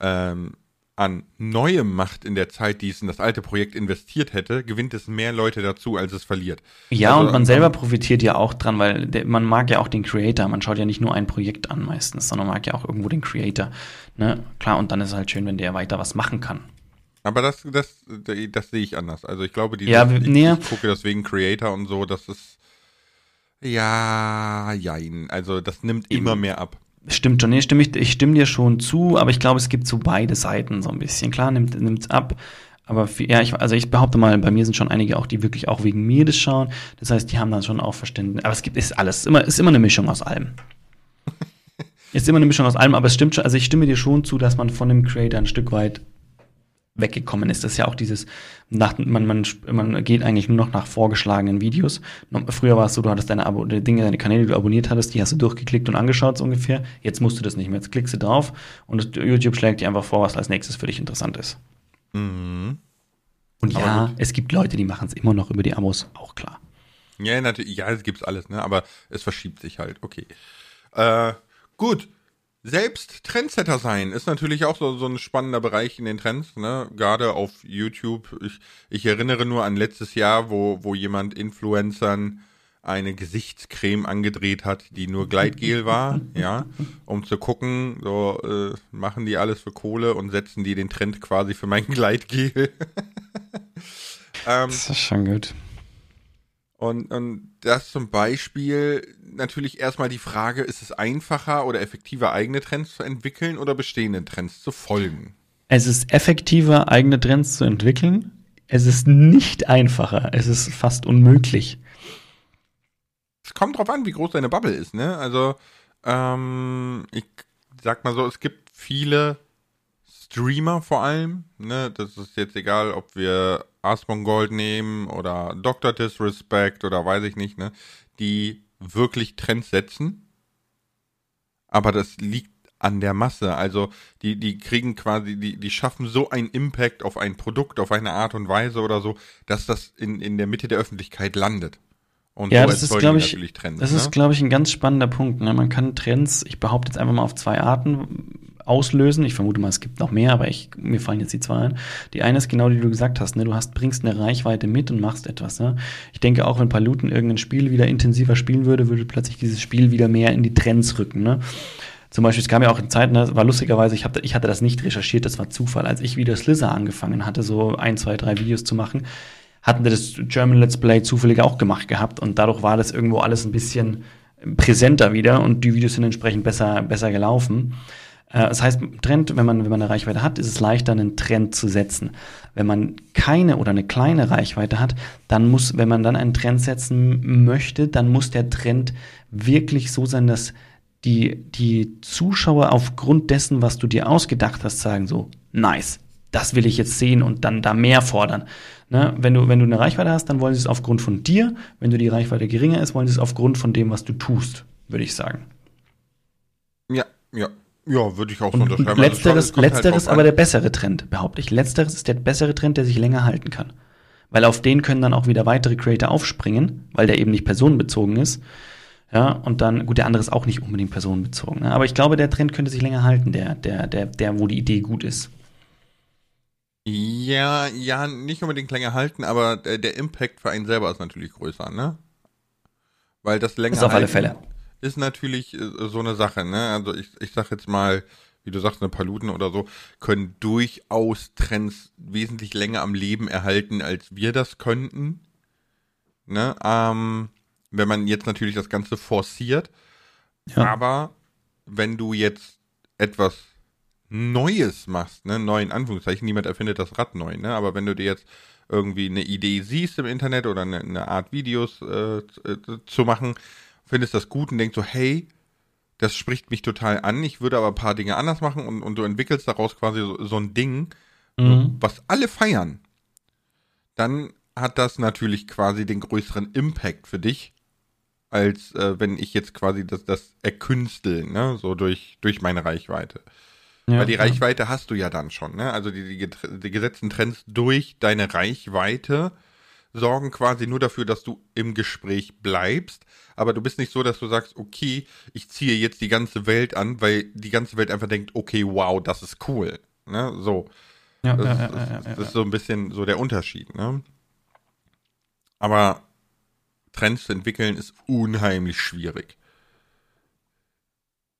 ähm, an Neuem macht in der Zeit, die es in das alte Projekt investiert hätte, gewinnt es mehr Leute dazu, als es verliert. Ja, also, und man selber profitiert ja auch dran, weil der, man mag ja auch den Creator. Man schaut ja nicht nur ein Projekt an meistens, sondern mag ja auch irgendwo den Creator. Ne? Klar, und dann ist es halt schön, wenn der weiter was machen kann. Aber das, das, das, das sehe ich anders. Also ich glaube, die ja, ich, nee. ich gucke deswegen Creator und so, das ist ja, jein. Also das nimmt immer mehr ab. Stimmt schon, nee, stimme ich, ich stimme dir schon zu, aber ich glaube, es gibt so beide Seiten so ein bisschen. Klar, nimmt es ab, aber für, ja, ich, also ich behaupte mal, bei mir sind schon einige auch, die wirklich auch wegen mir das schauen. Das heißt, die haben dann schon auch Verständnis. Aber es gibt ist alles, immer, ist immer eine Mischung aus allem. ist immer eine Mischung aus allem, aber es stimmt schon, also ich stimme dir schon zu, dass man von dem Creator ein Stück weit weggekommen ist. Das ist ja auch dieses, nach, man, man, man geht eigentlich nur noch nach vorgeschlagenen Videos. Früher war es so, du hattest deine Abo, Dinge, deine Kanäle, die du abonniert hattest, die hast du durchgeklickt und angeschaut so ungefähr. Jetzt musst du das nicht mehr. Jetzt klickst du drauf und YouTube schlägt dir einfach vor, was als nächstes für dich interessant ist. Mhm. Und ja, es gibt Leute, die machen es immer noch über die Abos, auch klar. Ja, natürlich, ja, es gibt's alles, ne? Aber es verschiebt sich halt, okay. Äh, gut, selbst Trendsetter sein ist natürlich auch so, so ein spannender Bereich in den Trends, ne? Gerade auf YouTube. Ich, ich erinnere nur an letztes Jahr, wo, wo jemand Influencern eine Gesichtscreme angedreht hat, die nur Gleitgel war, ja, um zu gucken, so äh, machen die alles für Kohle und setzen die den Trend quasi für mein Gleitgel. ähm, das ist schon gut. Und, und das zum Beispiel natürlich erstmal die Frage, ist es einfacher oder effektiver, eigene Trends zu entwickeln oder bestehenden Trends zu folgen? Es ist effektiver, eigene Trends zu entwickeln. Es ist nicht einfacher. Es ist fast unmöglich. Es kommt drauf an, wie groß deine Bubble ist, ne? Also, ähm, ich sag mal so, es gibt viele Streamer vor allem, ne? Das ist jetzt egal, ob wir Asmongold nehmen oder Dr. Disrespect oder weiß ich nicht, ne? Die wirklich Trends setzen. Aber das liegt an der Masse. Also die, die kriegen quasi, die, die schaffen so einen Impact auf ein Produkt, auf eine Art und Weise oder so, dass das in, in der Mitte der Öffentlichkeit landet. Und ja, so das ist, glaube ich, Trends, das ne? ist, glaube ich, ein ganz spannender Punkt. Ne? Man kann Trends, ich behaupte jetzt einfach mal auf zwei Arten auslösen. Ich vermute mal, es gibt noch mehr, aber ich, mir fallen jetzt die zwei ein. Die eine ist genau, die du gesagt hast, ne? Du hast, bringst eine Reichweite mit und machst etwas. Ne? Ich denke auch, wenn Paluten irgendein Spiel wieder intensiver spielen würde, würde plötzlich dieses Spiel wieder mehr in die Trends rücken. Ne? Zum Beispiel, es kam ja auch in Zeit, ne, war lustigerweise, ich, hab, ich hatte das nicht recherchiert, das war Zufall. Als ich wieder Slither angefangen hatte, so ein, zwei, drei Videos zu machen, hatten wir das German Let's Play zufällig auch gemacht gehabt und dadurch war das irgendwo alles ein bisschen präsenter wieder und die Videos sind entsprechend besser, besser gelaufen. Äh, das heißt, Trend, wenn man, wenn man eine Reichweite hat, ist es leichter, einen Trend zu setzen. Wenn man keine oder eine kleine Reichweite hat, dann muss, wenn man dann einen Trend setzen möchte, dann muss der Trend wirklich so sein, dass die, die Zuschauer aufgrund dessen, was du dir ausgedacht hast, sagen so, nice, das will ich jetzt sehen und dann da mehr fordern. Ne? Wenn, du, wenn du eine Reichweite hast, dann wollen sie es aufgrund von dir. Wenn du die Reichweite geringer ist, wollen sie es aufgrund von dem, was du tust, würde ich sagen. Ja, ja, ja, würde ich auch so unterschreiben. Letzteres, also letzteres halt aber der bessere Trend, behaupte ich. Letzteres ist der bessere Trend, der sich länger halten kann. Weil auf den können dann auch wieder weitere Creator aufspringen, weil der eben nicht personenbezogen ist. Ja, und dann, gut, der andere ist auch nicht unbedingt personenbezogen. Ne? Aber ich glaube, der Trend könnte sich länger halten, der, der, der, der, wo die Idee gut ist. Ja, ja, nicht unbedingt länger halten, aber der, der Impact für einen selber ist natürlich größer, ne? Weil das länger. Ist auf alle Fälle ist natürlich äh, so eine Sache, ne? Also ich, ich sag jetzt mal, wie du sagst, eine Paluten oder so, können durchaus Trends wesentlich länger am Leben erhalten, als wir das könnten. Ne? Ähm, wenn man jetzt natürlich das Ganze forciert. Ja. Aber wenn du jetzt etwas Neues machst, ne, neu in Anführungszeichen, niemand erfindet das Rad neu, ne? Aber wenn du dir jetzt irgendwie eine Idee siehst im Internet oder eine, eine Art Videos äh, zu machen, findest das gut und denkst so, hey, das spricht mich total an, ich würde aber ein paar Dinge anders machen und, und du entwickelst daraus quasi so, so ein Ding, mhm. was alle feiern, dann hat das natürlich quasi den größeren Impact für dich, als äh, wenn ich jetzt quasi das, das erkünstel, ne, so durch, durch meine Reichweite. Ja, Weil die Reichweite hast du ja dann schon, ne? Also die, die, die gesetzten Trends durch deine Reichweite sorgen quasi nur dafür, dass du im Gespräch bleibst, aber du bist nicht so, dass du sagst, okay, ich ziehe jetzt die ganze Welt an, weil die ganze Welt einfach denkt, okay, wow, das ist cool. Ne? So. Ja, das, ja, ja, ja, das, das ist so ein bisschen so der Unterschied, ne? Aber Trends zu entwickeln ist unheimlich schwierig.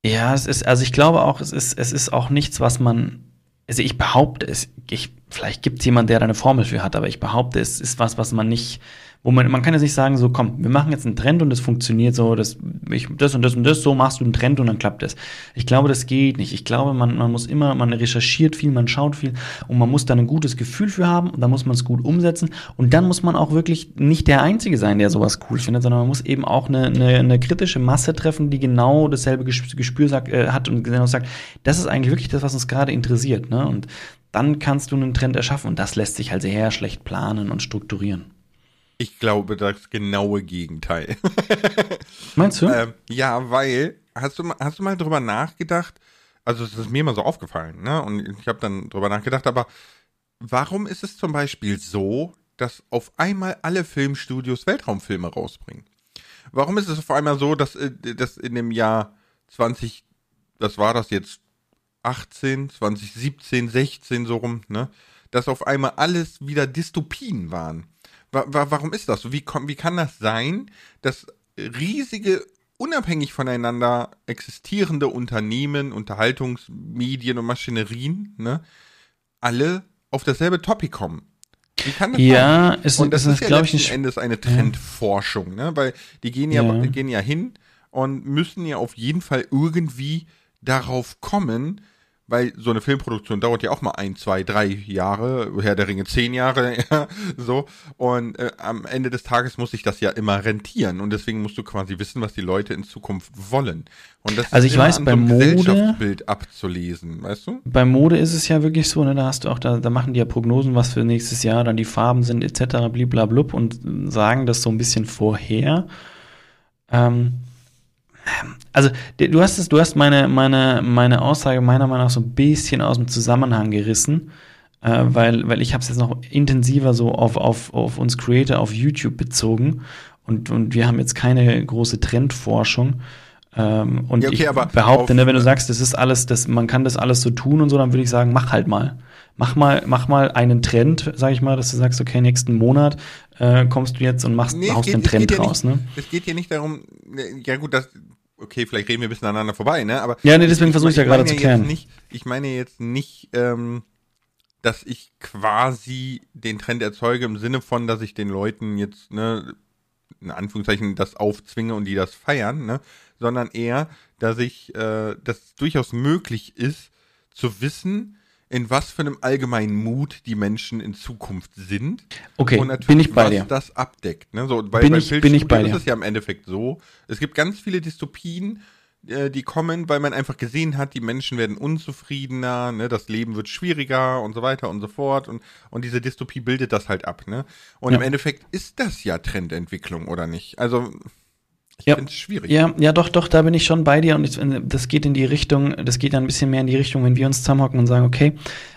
Ja, es ist, also ich glaube auch, es ist, es ist auch nichts, was man, also ich behaupte es, ich, vielleicht gibt es jemanden, der da eine Formel für hat, aber ich behaupte, es ist was, was man nicht Wo man, man kann ja nicht sagen, so komm, wir machen jetzt einen Trend und es funktioniert so, das, ich, das und das und das, so machst du einen Trend und dann klappt das. Ich glaube, das geht nicht. Ich glaube, man, man muss immer, man recherchiert viel, man schaut viel und man muss da ein gutes Gefühl für haben und dann muss man es gut umsetzen und dann muss man auch wirklich nicht der Einzige sein, der sowas cool findet, sondern man muss eben auch eine, eine, eine kritische Masse treffen, die genau dasselbe Gespür sagt, äh, hat und genau sagt, das ist eigentlich wirklich das, was uns gerade interessiert. Ne? Und dann kannst du einen Trend erschaffen und das lässt sich halt sehr schlecht planen und strukturieren. Ich glaube, das genaue Gegenteil. Meinst du? Ähm, ja, weil, hast du, hast du mal drüber nachgedacht, also es ist mir immer so aufgefallen, ne? Und ich habe dann drüber nachgedacht, aber warum ist es zum Beispiel so, dass auf einmal alle Filmstudios Weltraumfilme rausbringen? Warum ist es auf einmal so, dass, äh, dass in dem Jahr 20, was war das jetzt, 18, 2017, 16 so rum, ne? Dass auf einmal alles wieder Dystopien waren. Wa wa warum ist das so? Wie, wie kann das sein, dass riesige, unabhängig voneinander existierende Unternehmen, Unterhaltungsmedien und Maschinerien, ne, alle auf dasselbe Topic kommen? Wie kann das ja, sein? Es, und das ist, ist ja glaube ich, letzten Endes eine Trendforschung, ne? Weil die gehen ja, Ja. die gehen ja hin und müssen ja auf jeden Fall irgendwie darauf kommen, weil so eine Filmproduktion dauert ja auch mal ein, zwei, drei Jahre, Herr der Ringe zehn Jahre, ja, so. Und äh, am Ende des Tages muss sich das ja immer rentieren und deswegen musst du quasi wissen, was die Leute in Zukunft wollen. Und das Also ist ich weiß, an bei so Mode- Gesellschaftsbild abzulesen, weißt du? Bei Mode ist es ja wirklich so, ne, da hast du auch, da, da machen die ja Prognosen, was für nächstes Jahr dann die Farben sind, etc., bliblablub und sagen das so ein bisschen vorher. Ähm, also, d- du hast es, du hast meine, meine, meine Aussage meiner Meinung nach so ein bisschen aus dem Zusammenhang gerissen, äh, weil, weil ich habe es jetzt noch intensiver so auf, auf, auf uns Creator auf YouTube bezogen und, und wir haben jetzt keine große Trendforschung. Ähm, und Ja, okay, ich behaupte, auf- ne, wenn du sagst, das ist alles, das, man kann das alles so tun und so, dann würde ich sagen, mach halt mal. Mach mal, mach mal einen Trend, sag ich mal, dass du sagst, okay, nächsten Monat äh, kommst du jetzt und machst, Nee, haust geht- den Trend ja raus, nicht, ne? Es geht hier nicht darum, ne, ja gut, das, okay, vielleicht reden wir ein bisschen aneinander vorbei, ne? Aber Ja, nee, deswegen versuche ich ja gerade zu klären. Nicht, ich meine jetzt nicht, ähm, dass ich quasi den Trend erzeuge im Sinne von, dass ich den Leuten jetzt, ne, in Anführungszeichen das aufzwinge und die das feiern, ne? Sondern eher, dass ich, äh, dass es durchaus möglich ist, zu wissen, in was für einem allgemeinen Mut die Menschen in Zukunft sind. Okay, und natürlich, bin ich bei was dir. das abdeckt. Ne? So, bei, Bin bei ich- bin ich bei dir. ist es ja im Endeffekt so, es gibt ganz viele Dystopien, äh, die kommen, weil man einfach gesehen hat, die Menschen werden unzufriedener, ne? das Leben wird schwieriger und so weiter und so fort. Und, und diese Dystopie bildet das halt ab. Ne? Und Ja. im Endeffekt ist das ja Trendentwicklung, oder nicht? Also, ich Ja. finde es schwierig. Ja, ja, doch, doch, da bin ich schon bei dir und ich, das geht in die Richtung, das geht dann ein bisschen mehr in die Richtung, wenn wir uns zusammenhocken und sagen, okay,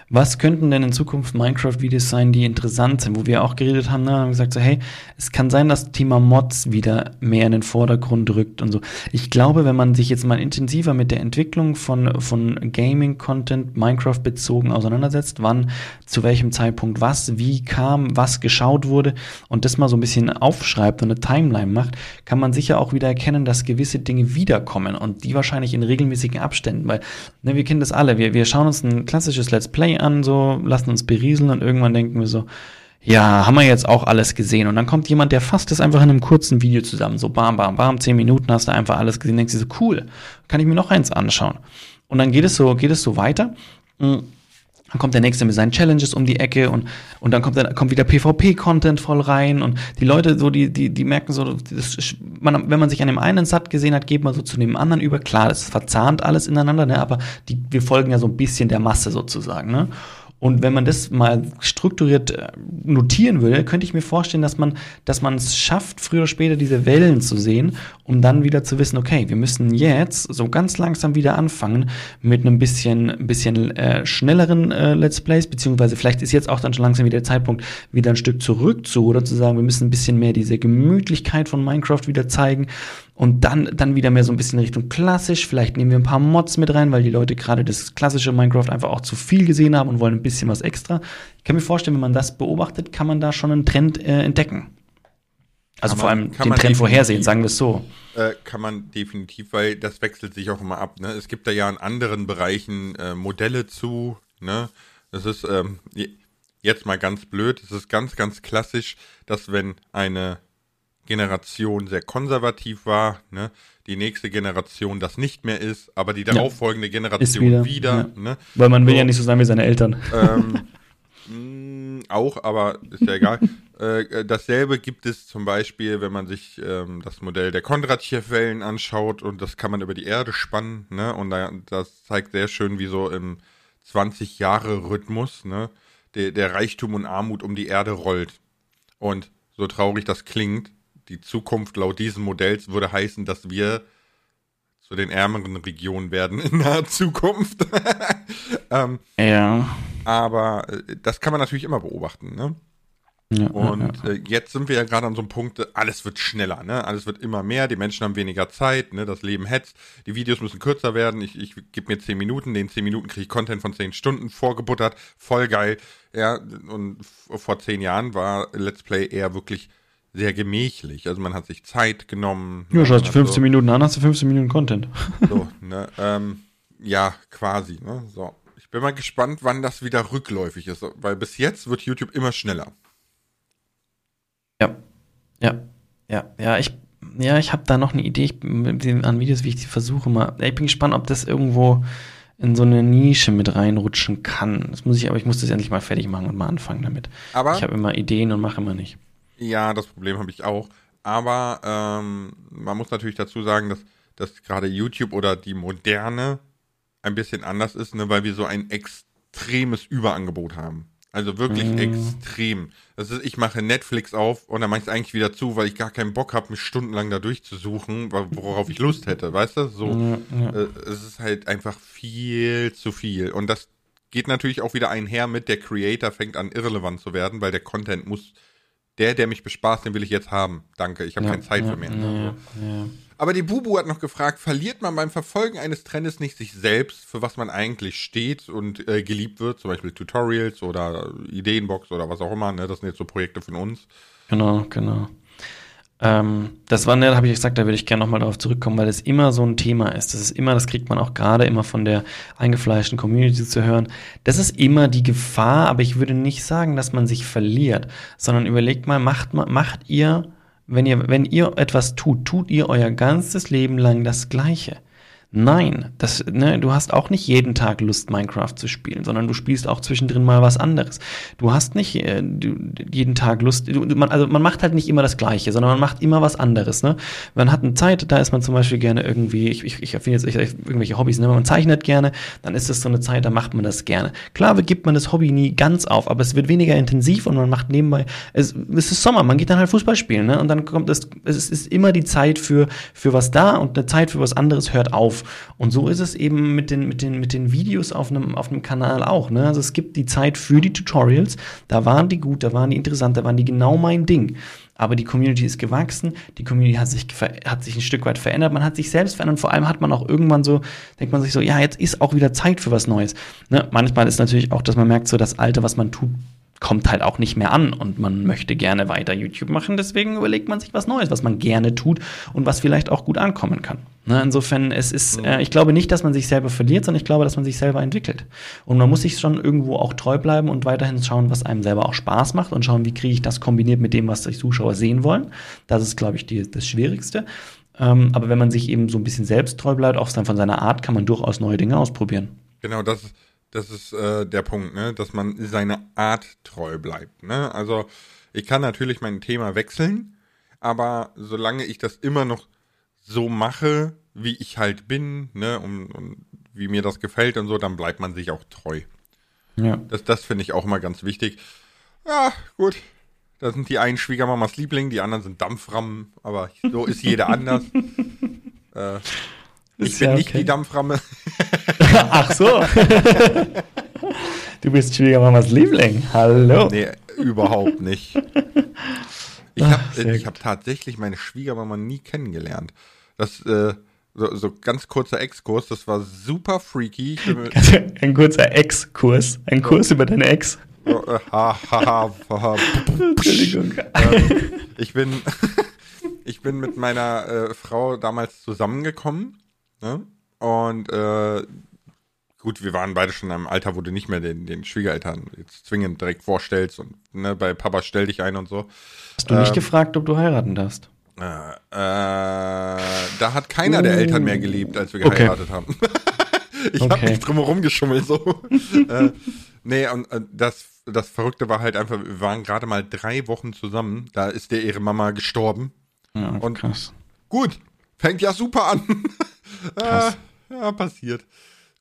was könnten denn in Zukunft Minecraft-Videos sein, die interessant sind, wo wir auch geredet haben, ne, haben gesagt so, hey, es kann sein, dass das Thema Mods wieder mehr in den Vordergrund rückt und so. Ich glaube, wenn man sich jetzt mal intensiver mit der Entwicklung von, von Gaming-Content, Minecraft bezogen auseinandersetzt, wann, zu welchem Zeitpunkt was, wie kam, was geschaut wurde und das mal so ein bisschen aufschreibt und eine Timeline macht, kann man sicher auch wieder erkennen, dass gewisse Dinge wiederkommen und die wahrscheinlich in regelmäßigen Abständen, weil ne, wir kennen das alle, wir, wir schauen uns ein klassisches Let's Play an, so lassen uns berieseln und irgendwann denken wir so, ja, haben wir jetzt auch alles gesehen. Und dann kommt jemand, der fasst es einfach in einem kurzen Video zusammen. So bam, bam, bam, zehn Minuten hast du einfach alles gesehen. Denkst du so, cool, kann ich mir noch eins anschauen. Und dann geht es so, geht es so weiter. Mm. Dann kommt der nächste mit seinen Challenges um die Ecke und, und dann kommt, dann kommt wieder PvP-Content voll rein und die Leute so, die, die, die merken so, das, man, wenn man sich an dem einen satt gesehen hat, geht man so zu dem anderen über. Klar, das verzahnt alles ineinander, ne, aber die, wir folgen ja so ein bisschen der Masse sozusagen, ne. Und wenn man das mal strukturiert äh, notieren würde, könnte ich mir vorstellen, dass man, dass man es schafft, früher oder später diese Wellen zu sehen, um dann wieder zu wissen, okay, wir müssen jetzt so ganz langsam wieder anfangen mit einem bisschen, bisschen äh, schnelleren äh, Let's Plays, beziehungsweise vielleicht ist jetzt auch dann schon langsam wieder der Zeitpunkt, wieder ein Stück zurück zu oder zu sagen, wir müssen ein bisschen mehr diese Gemütlichkeit von Minecraft wieder zeigen und dann, dann wieder mehr so ein bisschen Richtung klassisch. Vielleicht nehmen wir ein paar Mods mit rein, weil die Leute gerade das klassische Minecraft einfach auch zu viel gesehen haben und wollen ein bisschen was extra. Ich kann mir vorstellen, wenn man das beobachtet, kann man da schon einen Trend äh, entdecken. Also Kann vor man- allem kann den man Trend vorhersehen, sagen wir es so. Äh, kann man definitiv, weil das wechselt sich auch immer ab. Ne? Es gibt da ja in anderen Bereichen äh, Modelle zu. Ne? Das ist, ähm, je- jetzt mal ganz blöd, es ist ganz, ganz klassisch, dass wenn eine Generation sehr konservativ war, ne, die nächste Generation das nicht mehr ist, aber die darauffolgende Generation wieder. wieder ja. ne? Weil man will so, ja nicht so sein wie seine Eltern. Ähm, mh, auch, aber ist ja egal. äh, dasselbe gibt es zum Beispiel, wenn man sich ähm, das Modell der Kondratjew-Wellen anschaut und das kann man über die Erde spannen, ne? Und da, das zeigt sehr schön, wie so im 20-Jahre-Rhythmus, ne, der, der Reichtum und Armut um die Erde rollt. Und so traurig das klingt, die Zukunft laut diesem Modells würde heißen, dass wir zu den ärmeren Regionen werden in naher Zukunft. ähm, ja. Aber äh, das kann man natürlich immer beobachten, ne? Ja, und ja, ja. Äh, jetzt sind wir ja gerade an so einem Punkt, alles wird schneller, ne? Alles wird immer mehr, die Menschen haben weniger Zeit, ne? Das Leben hetzt, die Videos müssen kürzer werden. Ich, ich gebe mir 10 Minuten, den 10 Minuten kriege ich Content von 10 Stunden vorgebuttert, voll geil. Ja, und vor 10 Jahren war Let's Play eher wirklich sehr gemächlich. Also man hat sich Zeit genommen. Ja, schaust du 15 so, Minuten an, hast du 15 Minuten Content. So, ne? Ähm, ja, quasi, ne? So. Ich bin mal gespannt, wann das wieder rückläufig ist, weil bis jetzt wird YouTube immer schneller. Ja, ja, ja, ja, ich, ja, ich habe da noch eine Idee ich, an Videos, wie ich die versuche mal. Ich bin gespannt, ob das irgendwo in so eine Nische mit reinrutschen kann. Das muss ich, aber ich muss das endlich mal fertig machen und mal anfangen damit. Aber ich habe immer Ideen und mache immer nicht. Ja, das Problem habe ich auch. Aber ähm, man muss natürlich dazu sagen, dass, dass gerade YouTube oder die moderne ein bisschen anders ist, ne, weil wir so ein extremes Überangebot haben. Also wirklich mhm. extrem. Das ist, ich mache Netflix auf und dann mache ich es eigentlich wieder zu, weil ich gar keinen Bock habe, mich stundenlang da durchzusuchen, worauf ich Lust hätte, weißt du? So, ja, ja. Äh, es ist halt einfach viel zu viel. Und das geht natürlich auch wieder einher mit, der Creator fängt an irrelevant zu werden, weil der Content muss, der, der mich bespaßt, den will ich jetzt haben. Danke, ich habe ja, keine Zeit für mehr. Ja. Aber die Bubu hat noch gefragt, verliert man beim Verfolgen eines Trendes nicht sich selbst, für was man eigentlich steht und äh, geliebt wird, zum Beispiel Tutorials oder Ideenbox oder was auch immer, ne? Das sind jetzt so Projekte von uns. Genau, genau. Ähm, das war, ne, habe ich gesagt, da würde ich gerne nochmal darauf zurückkommen, weil das immer so ein Thema ist. Das ist immer, das kriegt man auch gerade immer von der eingefleischten Community zu hören. Das ist immer die Gefahr, aber ich würde nicht sagen, dass man sich verliert, sondern überlegt mal, macht, macht ihr wenn ihr, wenn ihr etwas tut, tut ihr euer ganzes Leben lang das Gleiche. Nein, das, ne, du hast auch nicht jeden Tag Lust, Minecraft zu spielen, sondern du spielst auch zwischendrin mal was anderes. Du hast nicht äh, du, jeden Tag Lust, du, man, also man macht halt nicht immer das Gleiche, sondern man macht immer was anderes. Ne? Man hat eine Zeit, da ist man zum Beispiel gerne irgendwie, ich, ich, ich erfinde jetzt irgendwelche Hobbys, ne? man zeichnet gerne, dann ist es so eine Zeit, da macht man das gerne. Klar gibt man das Hobby nie ganz auf, aber es wird weniger intensiv und man macht nebenbei, es, es ist Sommer, man geht dann halt Fußball spielen ne? und dann kommt es, es ist immer die Zeit für, für was da und eine Zeit für was anderes hört auf. Und so ist es eben mit den, mit den, mit den Videos auf einem, auf einem Kanal auch. Ne? Also es gibt die Zeit für die Tutorials, da waren die gut, da waren die interessant, da waren die genau mein Ding. Aber die Community ist gewachsen, die Community hat sich, hat sich ein Stück weit verändert, man hat sich selbst verändert vor allem hat man auch irgendwann so, denkt man sich so, ja, jetzt ist auch wieder Zeit für was Neues. Ne? Manchmal ist natürlich auch, dass man merkt, so das Alte, was man tut, kommt halt auch nicht mehr an und man möchte gerne weiter YouTube machen. Deswegen überlegt man sich was Neues, was man gerne tut und was vielleicht auch gut ankommen kann. Ne, insofern, es ist, äh, ich glaube nicht, dass man sich selber verliert, sondern ich glaube, dass man sich selber entwickelt. Und man muss sich schon irgendwo auch treu bleiben und weiterhin schauen, was einem selber auch Spaß macht und schauen, wie kriege ich das kombiniert mit dem, was die Zuschauer sehen wollen. Das ist, glaube ich, die, das Schwierigste. Ähm, aber wenn man sich eben so ein bisschen selbst treu bleibt, auch dann von seiner Art, kann man durchaus neue Dinge ausprobieren. Genau, das ist das ist äh, der Punkt, ne? dass man seiner Art treu bleibt. Ne? Also ich kann natürlich mein Thema wechseln, aber solange ich das immer noch so mache, wie ich halt bin, ne, und, und wie mir das gefällt und so, dann bleibt man sich auch treu. Ja. Das, das finde ich auch immer ganz wichtig. Ja, gut. Da sind die einen Schwiegermamas Liebling, die anderen sind Dampframmen, aber so ist jeder anders. äh, ich bin ja nicht die Dampframme. Ach so. du bist Schwiegermamas Liebling. Hallo. Nee, überhaupt nicht. Ich habe hab tatsächlich meine Schwiegermama nie kennengelernt. Das, äh, so, so ganz kurzer Exkurs, das war super freaky. Ein kurzer Exkurs, ein Kurs über deine Ex. Äh, Entschuldigung. Ähm, ich bin, ich bin mit meiner äh, Frau damals zusammengekommen Ne? Und äh, gut, wir waren beide schon in einem Alter, wo du nicht mehr den, den Schwiegereltern jetzt zwingend direkt vorstellst und ne, bei Papa stell dich ein und so. Hast du ähm, nicht gefragt, ob du heiraten darfst? Äh, äh, da hat keiner oh. der Eltern mehr gelebt, als wir geheiratet okay. haben. ich okay. habe nicht drumherum geschummelt so. äh, nee, und äh, das, das Verrückte war halt einfach, wir waren gerade mal drei Wochen zusammen. Da ist der ihre Mama gestorben. Ja, und krass. Gut, fängt ja super an. Krass. ja, passiert.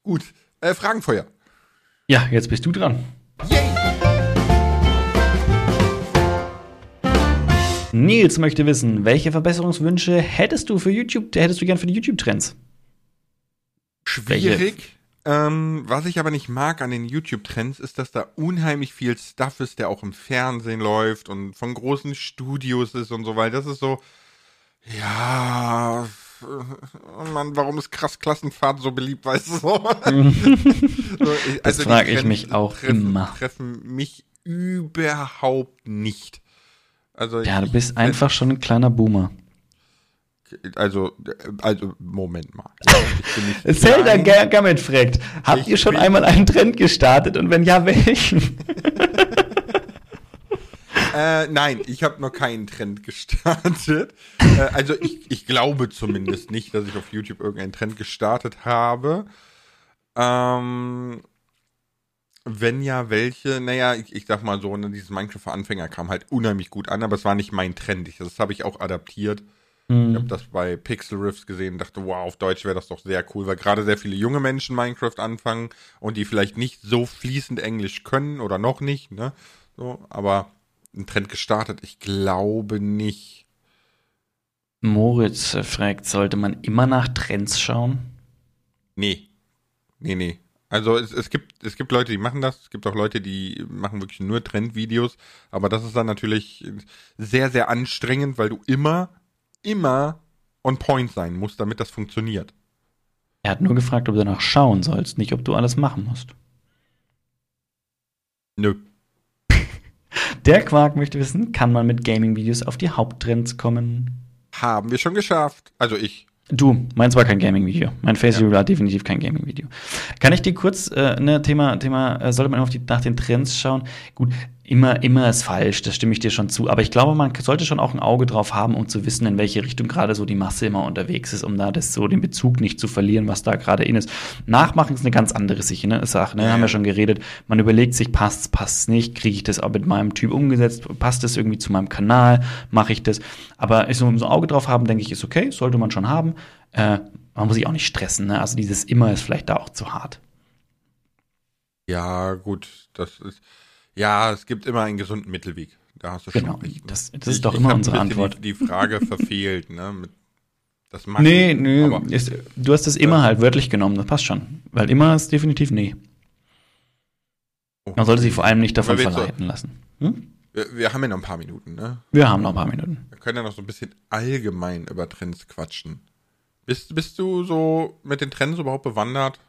Gut, äh, Fragenfeuer. Ja, jetzt bist du dran. Yay! Nils möchte wissen, welche Verbesserungswünsche hättest du für YouTube, hättest du gern für die YouTube-Trends? Schwierig. Ähm, was ich aber nicht mag an den YouTube-Trends, ist, dass da unheimlich viel Stuff ist, der auch im Fernsehen läuft und von großen Studios ist und so weiter. Das ist so, ja, oh Mann, warum ist krass Klassenfahrt so beliebt, weißt du so? ich, das also frage ich mich auch treffen, immer. Treffen mich überhaupt nicht. Also ja, du bist einfach schon ein kleiner Boomer. Also, also Moment mal. Zelda Gammet fragt, habt ich ihr schon einmal einen Trend gestartet und wenn ja, welchen? äh, nein, ich habe noch keinen Trend gestartet. äh, also ich, ich glaube zumindest nicht, dass ich auf YouTube irgendeinen Trend gestartet habe. Ähm, wenn ja, welche? Naja, ich, ich sag mal so, ne, dieses Minecraft-Anfänger kam halt unheimlich gut an, aber es war nicht mein Trend. Ich, das habe ich auch adaptiert. Mhm. Ich habe das bei Pixel Riffs gesehen und dachte, wow, auf Deutsch wäre das doch sehr cool, weil gerade sehr viele junge Menschen Minecraft anfangen und die vielleicht nicht so fließend Englisch können oder noch nicht, ne? So, aber ein Trend gestartet? Ich glaube nicht. Moritz fragt, sollte man immer nach Trends schauen? Nee. Nee, nee. Also es, es, gibt, es gibt Leute, die machen das, es gibt auch Leute, die machen wirklich nur Trendvideos, aber das ist dann natürlich sehr, sehr anstrengend, weil du immer, immer on point sein musst, damit das funktioniert. Er hat nur gefragt, ob du danach schauen sollst, nicht ob du alles machen musst. Nö. Der Quark möchte wissen, kann man mit Gaming-Videos auf die Haupttrends kommen? Haben wir schon geschafft. Also ich. Du, meins war kein Gaming-Video. Mein Face ja. war definitiv kein Gaming-Video. Kann ich dir kurz äh, ne Thema Thema äh, sollte man auf die, nach den Trends schauen? Gut, immer, immer ist falsch, das stimme ich dir schon zu. Aber ich glaube, man sollte schon auch ein Auge drauf haben, um zu wissen, in welche Richtung gerade so die Masse immer unterwegs ist, um da das so den Bezug nicht zu verlieren, was da gerade in ist. Nachmachen ist eine ganz andere Sache, ne? Sache, ne? Ja. Haben wir schon geredet. Man überlegt sich, passt's, passt's nicht, kriege ich das auch mit meinem Typ umgesetzt, passt das irgendwie zu meinem Kanal, mache ich das. Aber so, um so ein Auge drauf haben, denke ich, ist okay, sollte man schon haben. Äh, man muss sich auch nicht stressen, ne? Also dieses immer ist vielleicht da auch zu hart. Ja, gut, das ist ja, es gibt immer einen gesunden Mittelweg. Da hast du genau. schon recht. Ne? Das, das ist ich, doch immer unsere Antwort. Die, die Frage verfehlt, ne? Mit das Machen, nee, nee. Ist, du hast das immer halt wörtlich genommen, das passt schon. Weil immer ist definitiv nee. Oh. Man sollte sich vor allem nicht davon verleiten so, lassen. Hm? Wir, wir, haben ja noch ein paar Minuten, ne? Wir haben noch ein paar Minuten. Wir können ja noch so ein bisschen allgemein über Trends quatschen. Bist, bist du so mit den Trends überhaupt bewandert?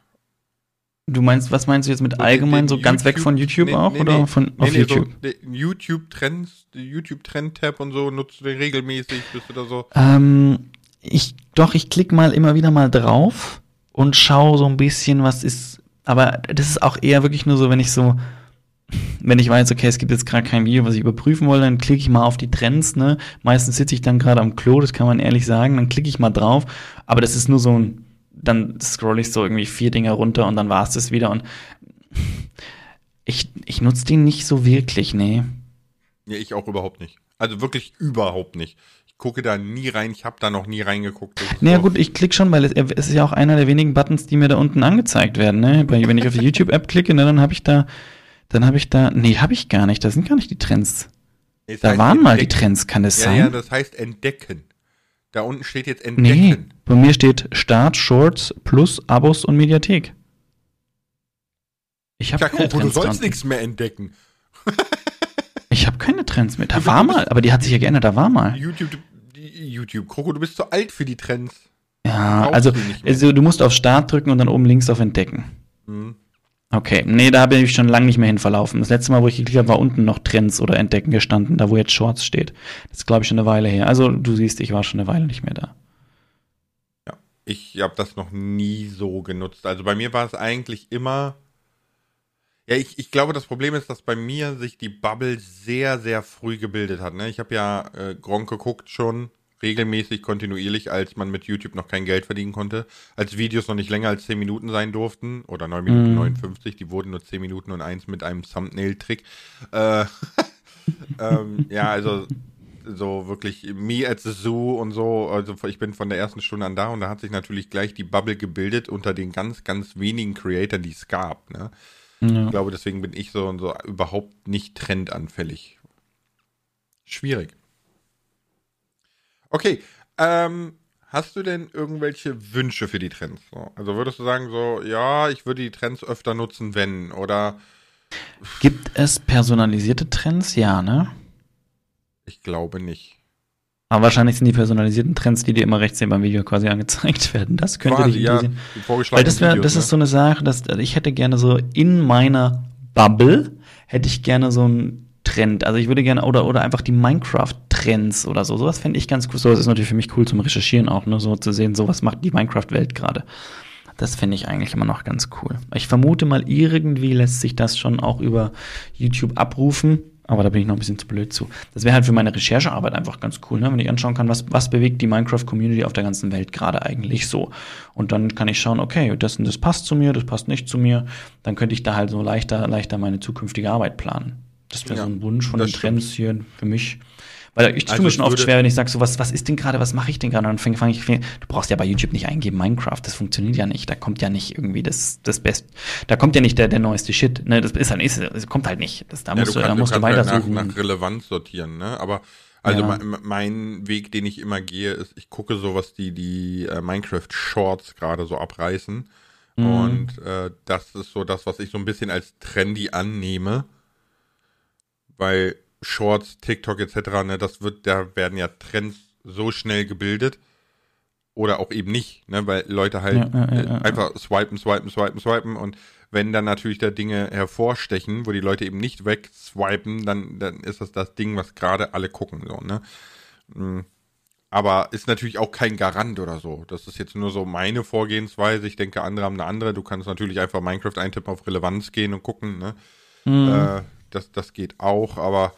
Du meinst, was meinst du jetzt mit allgemein, so YouTube, ganz weg von YouTube nee, auch nee, oder von nee, auf YouTube? So, YouTube-Trends, YouTube-Trend-Tab und so, nutzt du den regelmäßig, bist du da so? Ähm, ich, doch, ich klicke mal immer wieder mal drauf und schaue so ein bisschen, was ist, aber das ist auch eher wirklich nur so, wenn ich so, wenn ich weiß, okay, es gibt jetzt gerade kein Video, was ich überprüfen wollte, dann klicke ich mal auf die Trends, ne? Meistens sitze ich dann gerade am Klo, das kann man ehrlich sagen, dann klicke ich mal drauf, aber das ist nur so ein dann scroll ich so irgendwie vier Dinge runter und dann war es das wieder. Und ich, ich nutze die nicht so wirklich, nee. Ja, ich auch überhaupt nicht. Also wirklich überhaupt nicht. Ich gucke da nie rein, ich habe da noch nie reingeguckt. Naja gut, ich klicke schon, weil es, es, ist ja auch einer der wenigen Buttons, die mir da unten angezeigt werden. Ne? Wenn ich auf die YouTube-App klicke, ne, dann habe ich da, dann habe ich da, nee, habe ich gar nicht, da sind gar nicht die Trends. Es da waren mal die Trends, kann es ja, sein? Ja, das heißt entdecken. Da unten steht jetzt entdecken. Nee, bei mir steht Start, Shorts, Plus, Abos und Mediathek. Ich habe keine Trends. Du sollst nichts mehr entdecken. ich habe keine Trends mehr. Da war mal, aber die hat sich ja geändert, da war mal. YouTube, YouTube, Kroko, du bist zu alt für die Trends. Ja, also, also du musst auf Start drücken und dann oben links auf Entdecken. Mhm. Okay, nee, da bin ich schon lange nicht mehr hin verlaufen. Das letzte Mal, wo ich geklickt habe, war unten noch Trends oder Entdecken gestanden, da wo jetzt Shorts steht. Das ist, glaube ich, schon eine Weile her. Also du siehst, ich war schon eine Weile nicht mehr da. Ja. Ich habe das noch nie so genutzt. Also bei mir war es eigentlich immer. Ja, ich, ich glaube, das Problem ist, dass bei mir sich die Bubble sehr, sehr früh gebildet hat. Ne? Ich habe ja äh, Gronk geguckt schon regelmäßig, kontinuierlich, als man mit YouTube noch kein Geld verdienen konnte. Als Videos noch nicht länger als 10 Minuten sein durften. Oder 9 Minuten mm. 59, die wurden nur 10 Minuten und eins mit einem Thumbnail-Trick. Äh, ähm, ja, also so wirklich me at the zoo und so. Also ich bin von der ersten Stunde an da und da hat sich natürlich gleich die Bubble gebildet unter den ganz, ganz wenigen Creatoren, die es gab. Ne? Ja. Ich glaube, deswegen bin ich so und so überhaupt nicht trendanfällig. Schwierig. Okay, ähm, hast du denn irgendwelche Wünsche für die Trends? Also würdest du sagen so, ja, ich würde die Trends öfter nutzen, wenn oder Gibt es personalisierte Trends? Ja, ne? Ich glaube nicht. Aber wahrscheinlich sind die personalisierten Trends, die dir immer rechts neben beim Video quasi angezeigt werden. Das könnte quasi, dich interessieren. Ja, Weil das, wär, Videos, das ne? ist so eine Sache, dass ich hätte gerne so in meiner Bubble hätte ich gerne so einen Trend. Also ich würde gerne oder oder einfach die Minecraft-Trends oder so. Sowas fände ich ganz cool. Sowas ist natürlich für mich cool zum Recherchieren auch, ne, so zu sehen, sowas macht die Minecraft-Welt gerade. Das finde ich eigentlich immer noch ganz cool. Ich vermute mal, irgendwie lässt sich das schon auch über YouTube abrufen. Aber da bin ich noch ein bisschen zu blöd zu. Das wäre halt für meine Recherchearbeit einfach ganz cool, ne? wenn ich anschauen kann, was, was bewegt die Minecraft-Community auf der ganzen Welt gerade eigentlich so. Und dann kann ich schauen, okay, das, das passt zu mir, das passt nicht zu mir. Dann könnte ich da halt so leichter, leichter meine zukünftige Arbeit planen. Das wäre ja, so ein Wunsch von den Trends hier für mich. Weil ich tue also mir schon oft schwer, wenn ich sage, so was, was ist denn gerade, was mache ich denn gerade? Und dann fange ich, fang, du brauchst ja bei YouTube nicht eingeben, Minecraft, das funktioniert ja nicht. Da kommt ja nicht irgendwie das, das Best, da kommt ja nicht der, der neueste Shit. Ne, das ist halt, ist, das kommt halt nicht. Das, da ja, musst du, kann, da musst du, du weiter halt nach, nach Relevanz sortieren, ne? Aber also ja. mein, mein, Weg, den ich immer gehe, ist, ich gucke so, was die, die äh, Minecraft Shorts gerade so abreißen. Mhm. Und äh, das ist so das, was ich so ein bisschen als trendy annehme. Weil Shorts, TikTok etc., ne, das wird, da werden ja Trends so schnell gebildet. Oder auch eben nicht, ne, weil Leute halt ja, ja, ja, einfach swipen, swipen, swipen, swipen und wenn dann natürlich da Dinge hervorstechen, wo die Leute eben nicht wegswipen, dann, dann ist das das Ding, was gerade alle gucken, so, ne. Mm. Aber ist natürlich auch kein Garant oder so. Das ist jetzt nur so meine Vorgehensweise. Ich denke, andere haben eine andere. Du kannst natürlich einfach Minecraft eintippen, auf Relevanz gehen und gucken, ne. Mhm. Äh, das, das geht auch, aber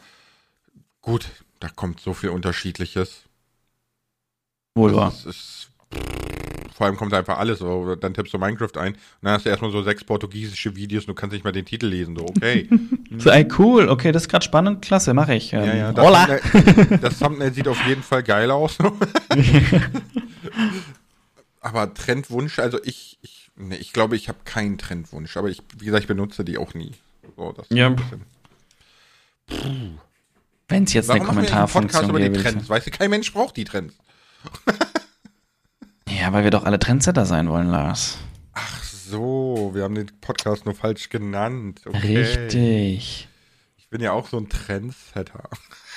gut, da kommt so viel Unterschiedliches. Wohl wahr. vor allem kommt einfach alles. So, dann tippst du Minecraft ein und dann hast du erstmal so sechs portugiesische Videos und du kannst nicht mal den Titel lesen. So, okay. so, ey, cool, okay, das ist gerade spannend, klasse, mache ich. Ähm, ja, ja, das, Thumbnail, das Thumbnail sieht auf jeden Fall geil aus. aber Trendwunsch, also ich, ich, nee, ich glaube, ich habe keinen Trendwunsch, aber ich, wie gesagt, ich benutze die auch nie. So, ja. Wenn es jetzt Warum eine Kommentarfunktion über die Trends? Weißt du, kein Mensch braucht die Trends. ja, weil wir doch alle Trendsetter sein wollen, Lars. Ach so, wir haben den Podcast nur falsch genannt. Okay. Richtig. Ich bin ja auch so ein Trendsetter.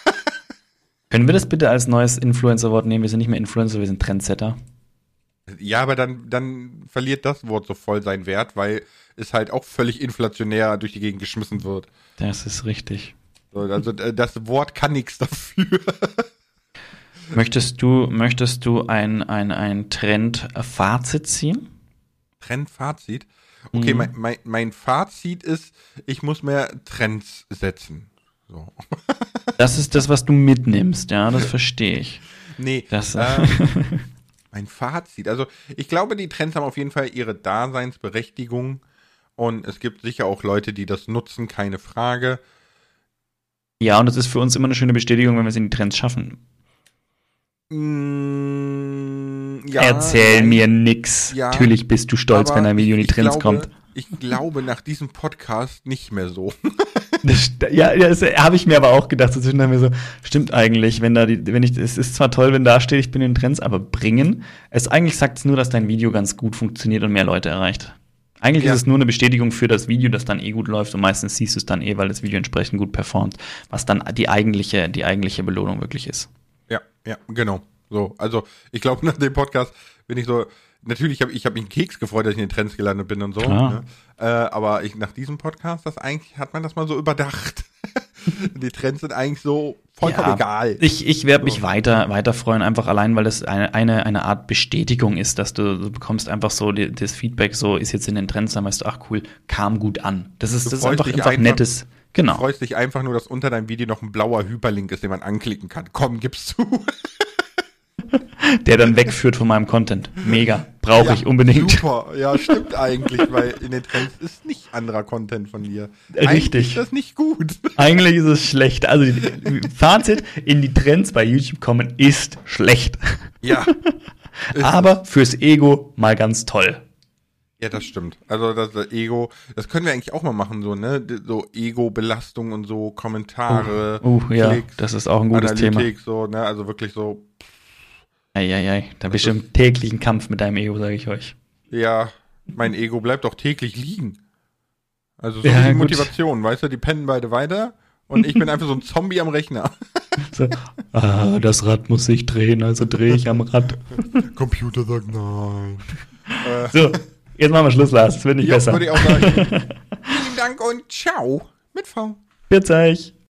Können wir das bitte als neues Influencer-Wort nehmen? Wir sind nicht mehr Influencer, wir sind Trendsetter. Ja, aber dann, dann verliert das Wort so voll seinen Wert, weil es halt auch völlig inflationär durch die Gegend geschmissen wird. Das ist richtig. Also äh, das Wort kann nichts dafür. möchtest du, möchtest du ein, ein, ein Trend-Fazit ziehen? Trend-Fazit? Okay, mhm. mein, mein, mein Fazit ist, ich muss mehr Trends setzen. So. Das ist das, was du mitnimmst, ja, das verstehe ich. Nee, das, ähm, mein Fazit. Also, ich glaube, die Trends haben auf jeden Fall ihre Daseinsberechtigung und es gibt sicher auch Leute, die das nutzen, keine Frage. Ja, und das ist für uns immer eine schöne Bestätigung, wenn wir es in die Trends schaffen. Mm, ja, Erzähl nein, mir nix. Ja, Natürlich bist du stolz, wenn ein Video in die Trends glaube, kommt. Ich glaube nach diesem Podcast nicht mehr so. Das, ja, das habe ich mir aber auch gedacht. So zwischendurch mir so, stimmt eigentlich, wenn da die, wenn ich, es ist zwar toll, wenn da steht, ich bin in den Trends, aber bringen. Es eigentlich sagt es nur, dass dein Video ganz gut funktioniert und mehr Leute erreicht. Eigentlich ja. ist es nur eine Bestätigung für das Video, das dann eh gut läuft und meistens siehst du es dann eh, weil das Video entsprechend gut performt, was dann die eigentliche, die eigentliche Belohnung wirklich ist. Ja, ja, genau. So, also ich glaube, nach dem Podcast bin ich so, natürlich habe ich hab mich einen Keks gefreut, dass ich in den Trends gelandet bin und so. Ne? Äh, aber ich, nach diesem Podcast, das eigentlich hat man das mal so überdacht. Die Trends sind eigentlich so vollkommen Ja, egal. Ich, ich werde mich So. weiter, weiter freuen, einfach allein, weil das eine, eine, eine Art Bestätigung ist, dass du, du bekommst einfach so die, das Feedback, so ist jetzt in den Trends, dann weißt du, ach cool, kam gut an. Das ist, Du das ist einfach, einfach einfach- nettes. Du Genau. freust dich einfach nur, dass unter deinem Video noch ein blauer Hyperlink ist, den man anklicken kann. Komm, gib's zu. Der dann wegführt von meinem Content. Mega. Brauche Ja, ich unbedingt. Super, ja, stimmt eigentlich, weil in den Trends ist nicht anderer Content von dir. Richtig. Eigentlich ist das nicht gut. Eigentlich ist es schlecht. Also, Fazit, in die Trends bei YouTube kommen ist schlecht. Ja. Ist- Aber fürs Ego mal ganz toll. Ja, das stimmt. Also das Ego, das können wir eigentlich auch mal machen, so, ne? So Ego-Belastung und so, Kommentare, Uh, ja, Klicks, das ist auch ein gutes Thema. Analytik, so, ne? Also wirklich so, Eieiei, da bist du Das im täglichen Kampf mit deinem Ego, sage ich euch. ja, mein Ego bleibt doch täglich liegen. Also so Ja, die gut. Motivation, weißt du, die pennen beide weiter und ich bin einfach so ein Zombie am Rechner. So, ah, das Rad muss sich drehen, also drehe ich am Rad. Computer sagt nein. So, jetzt machen wir Schluss, Lars. Es wird nicht ja, besser. würde ich auch sagen. Vielen Dank und ciao mit V. Bis euch.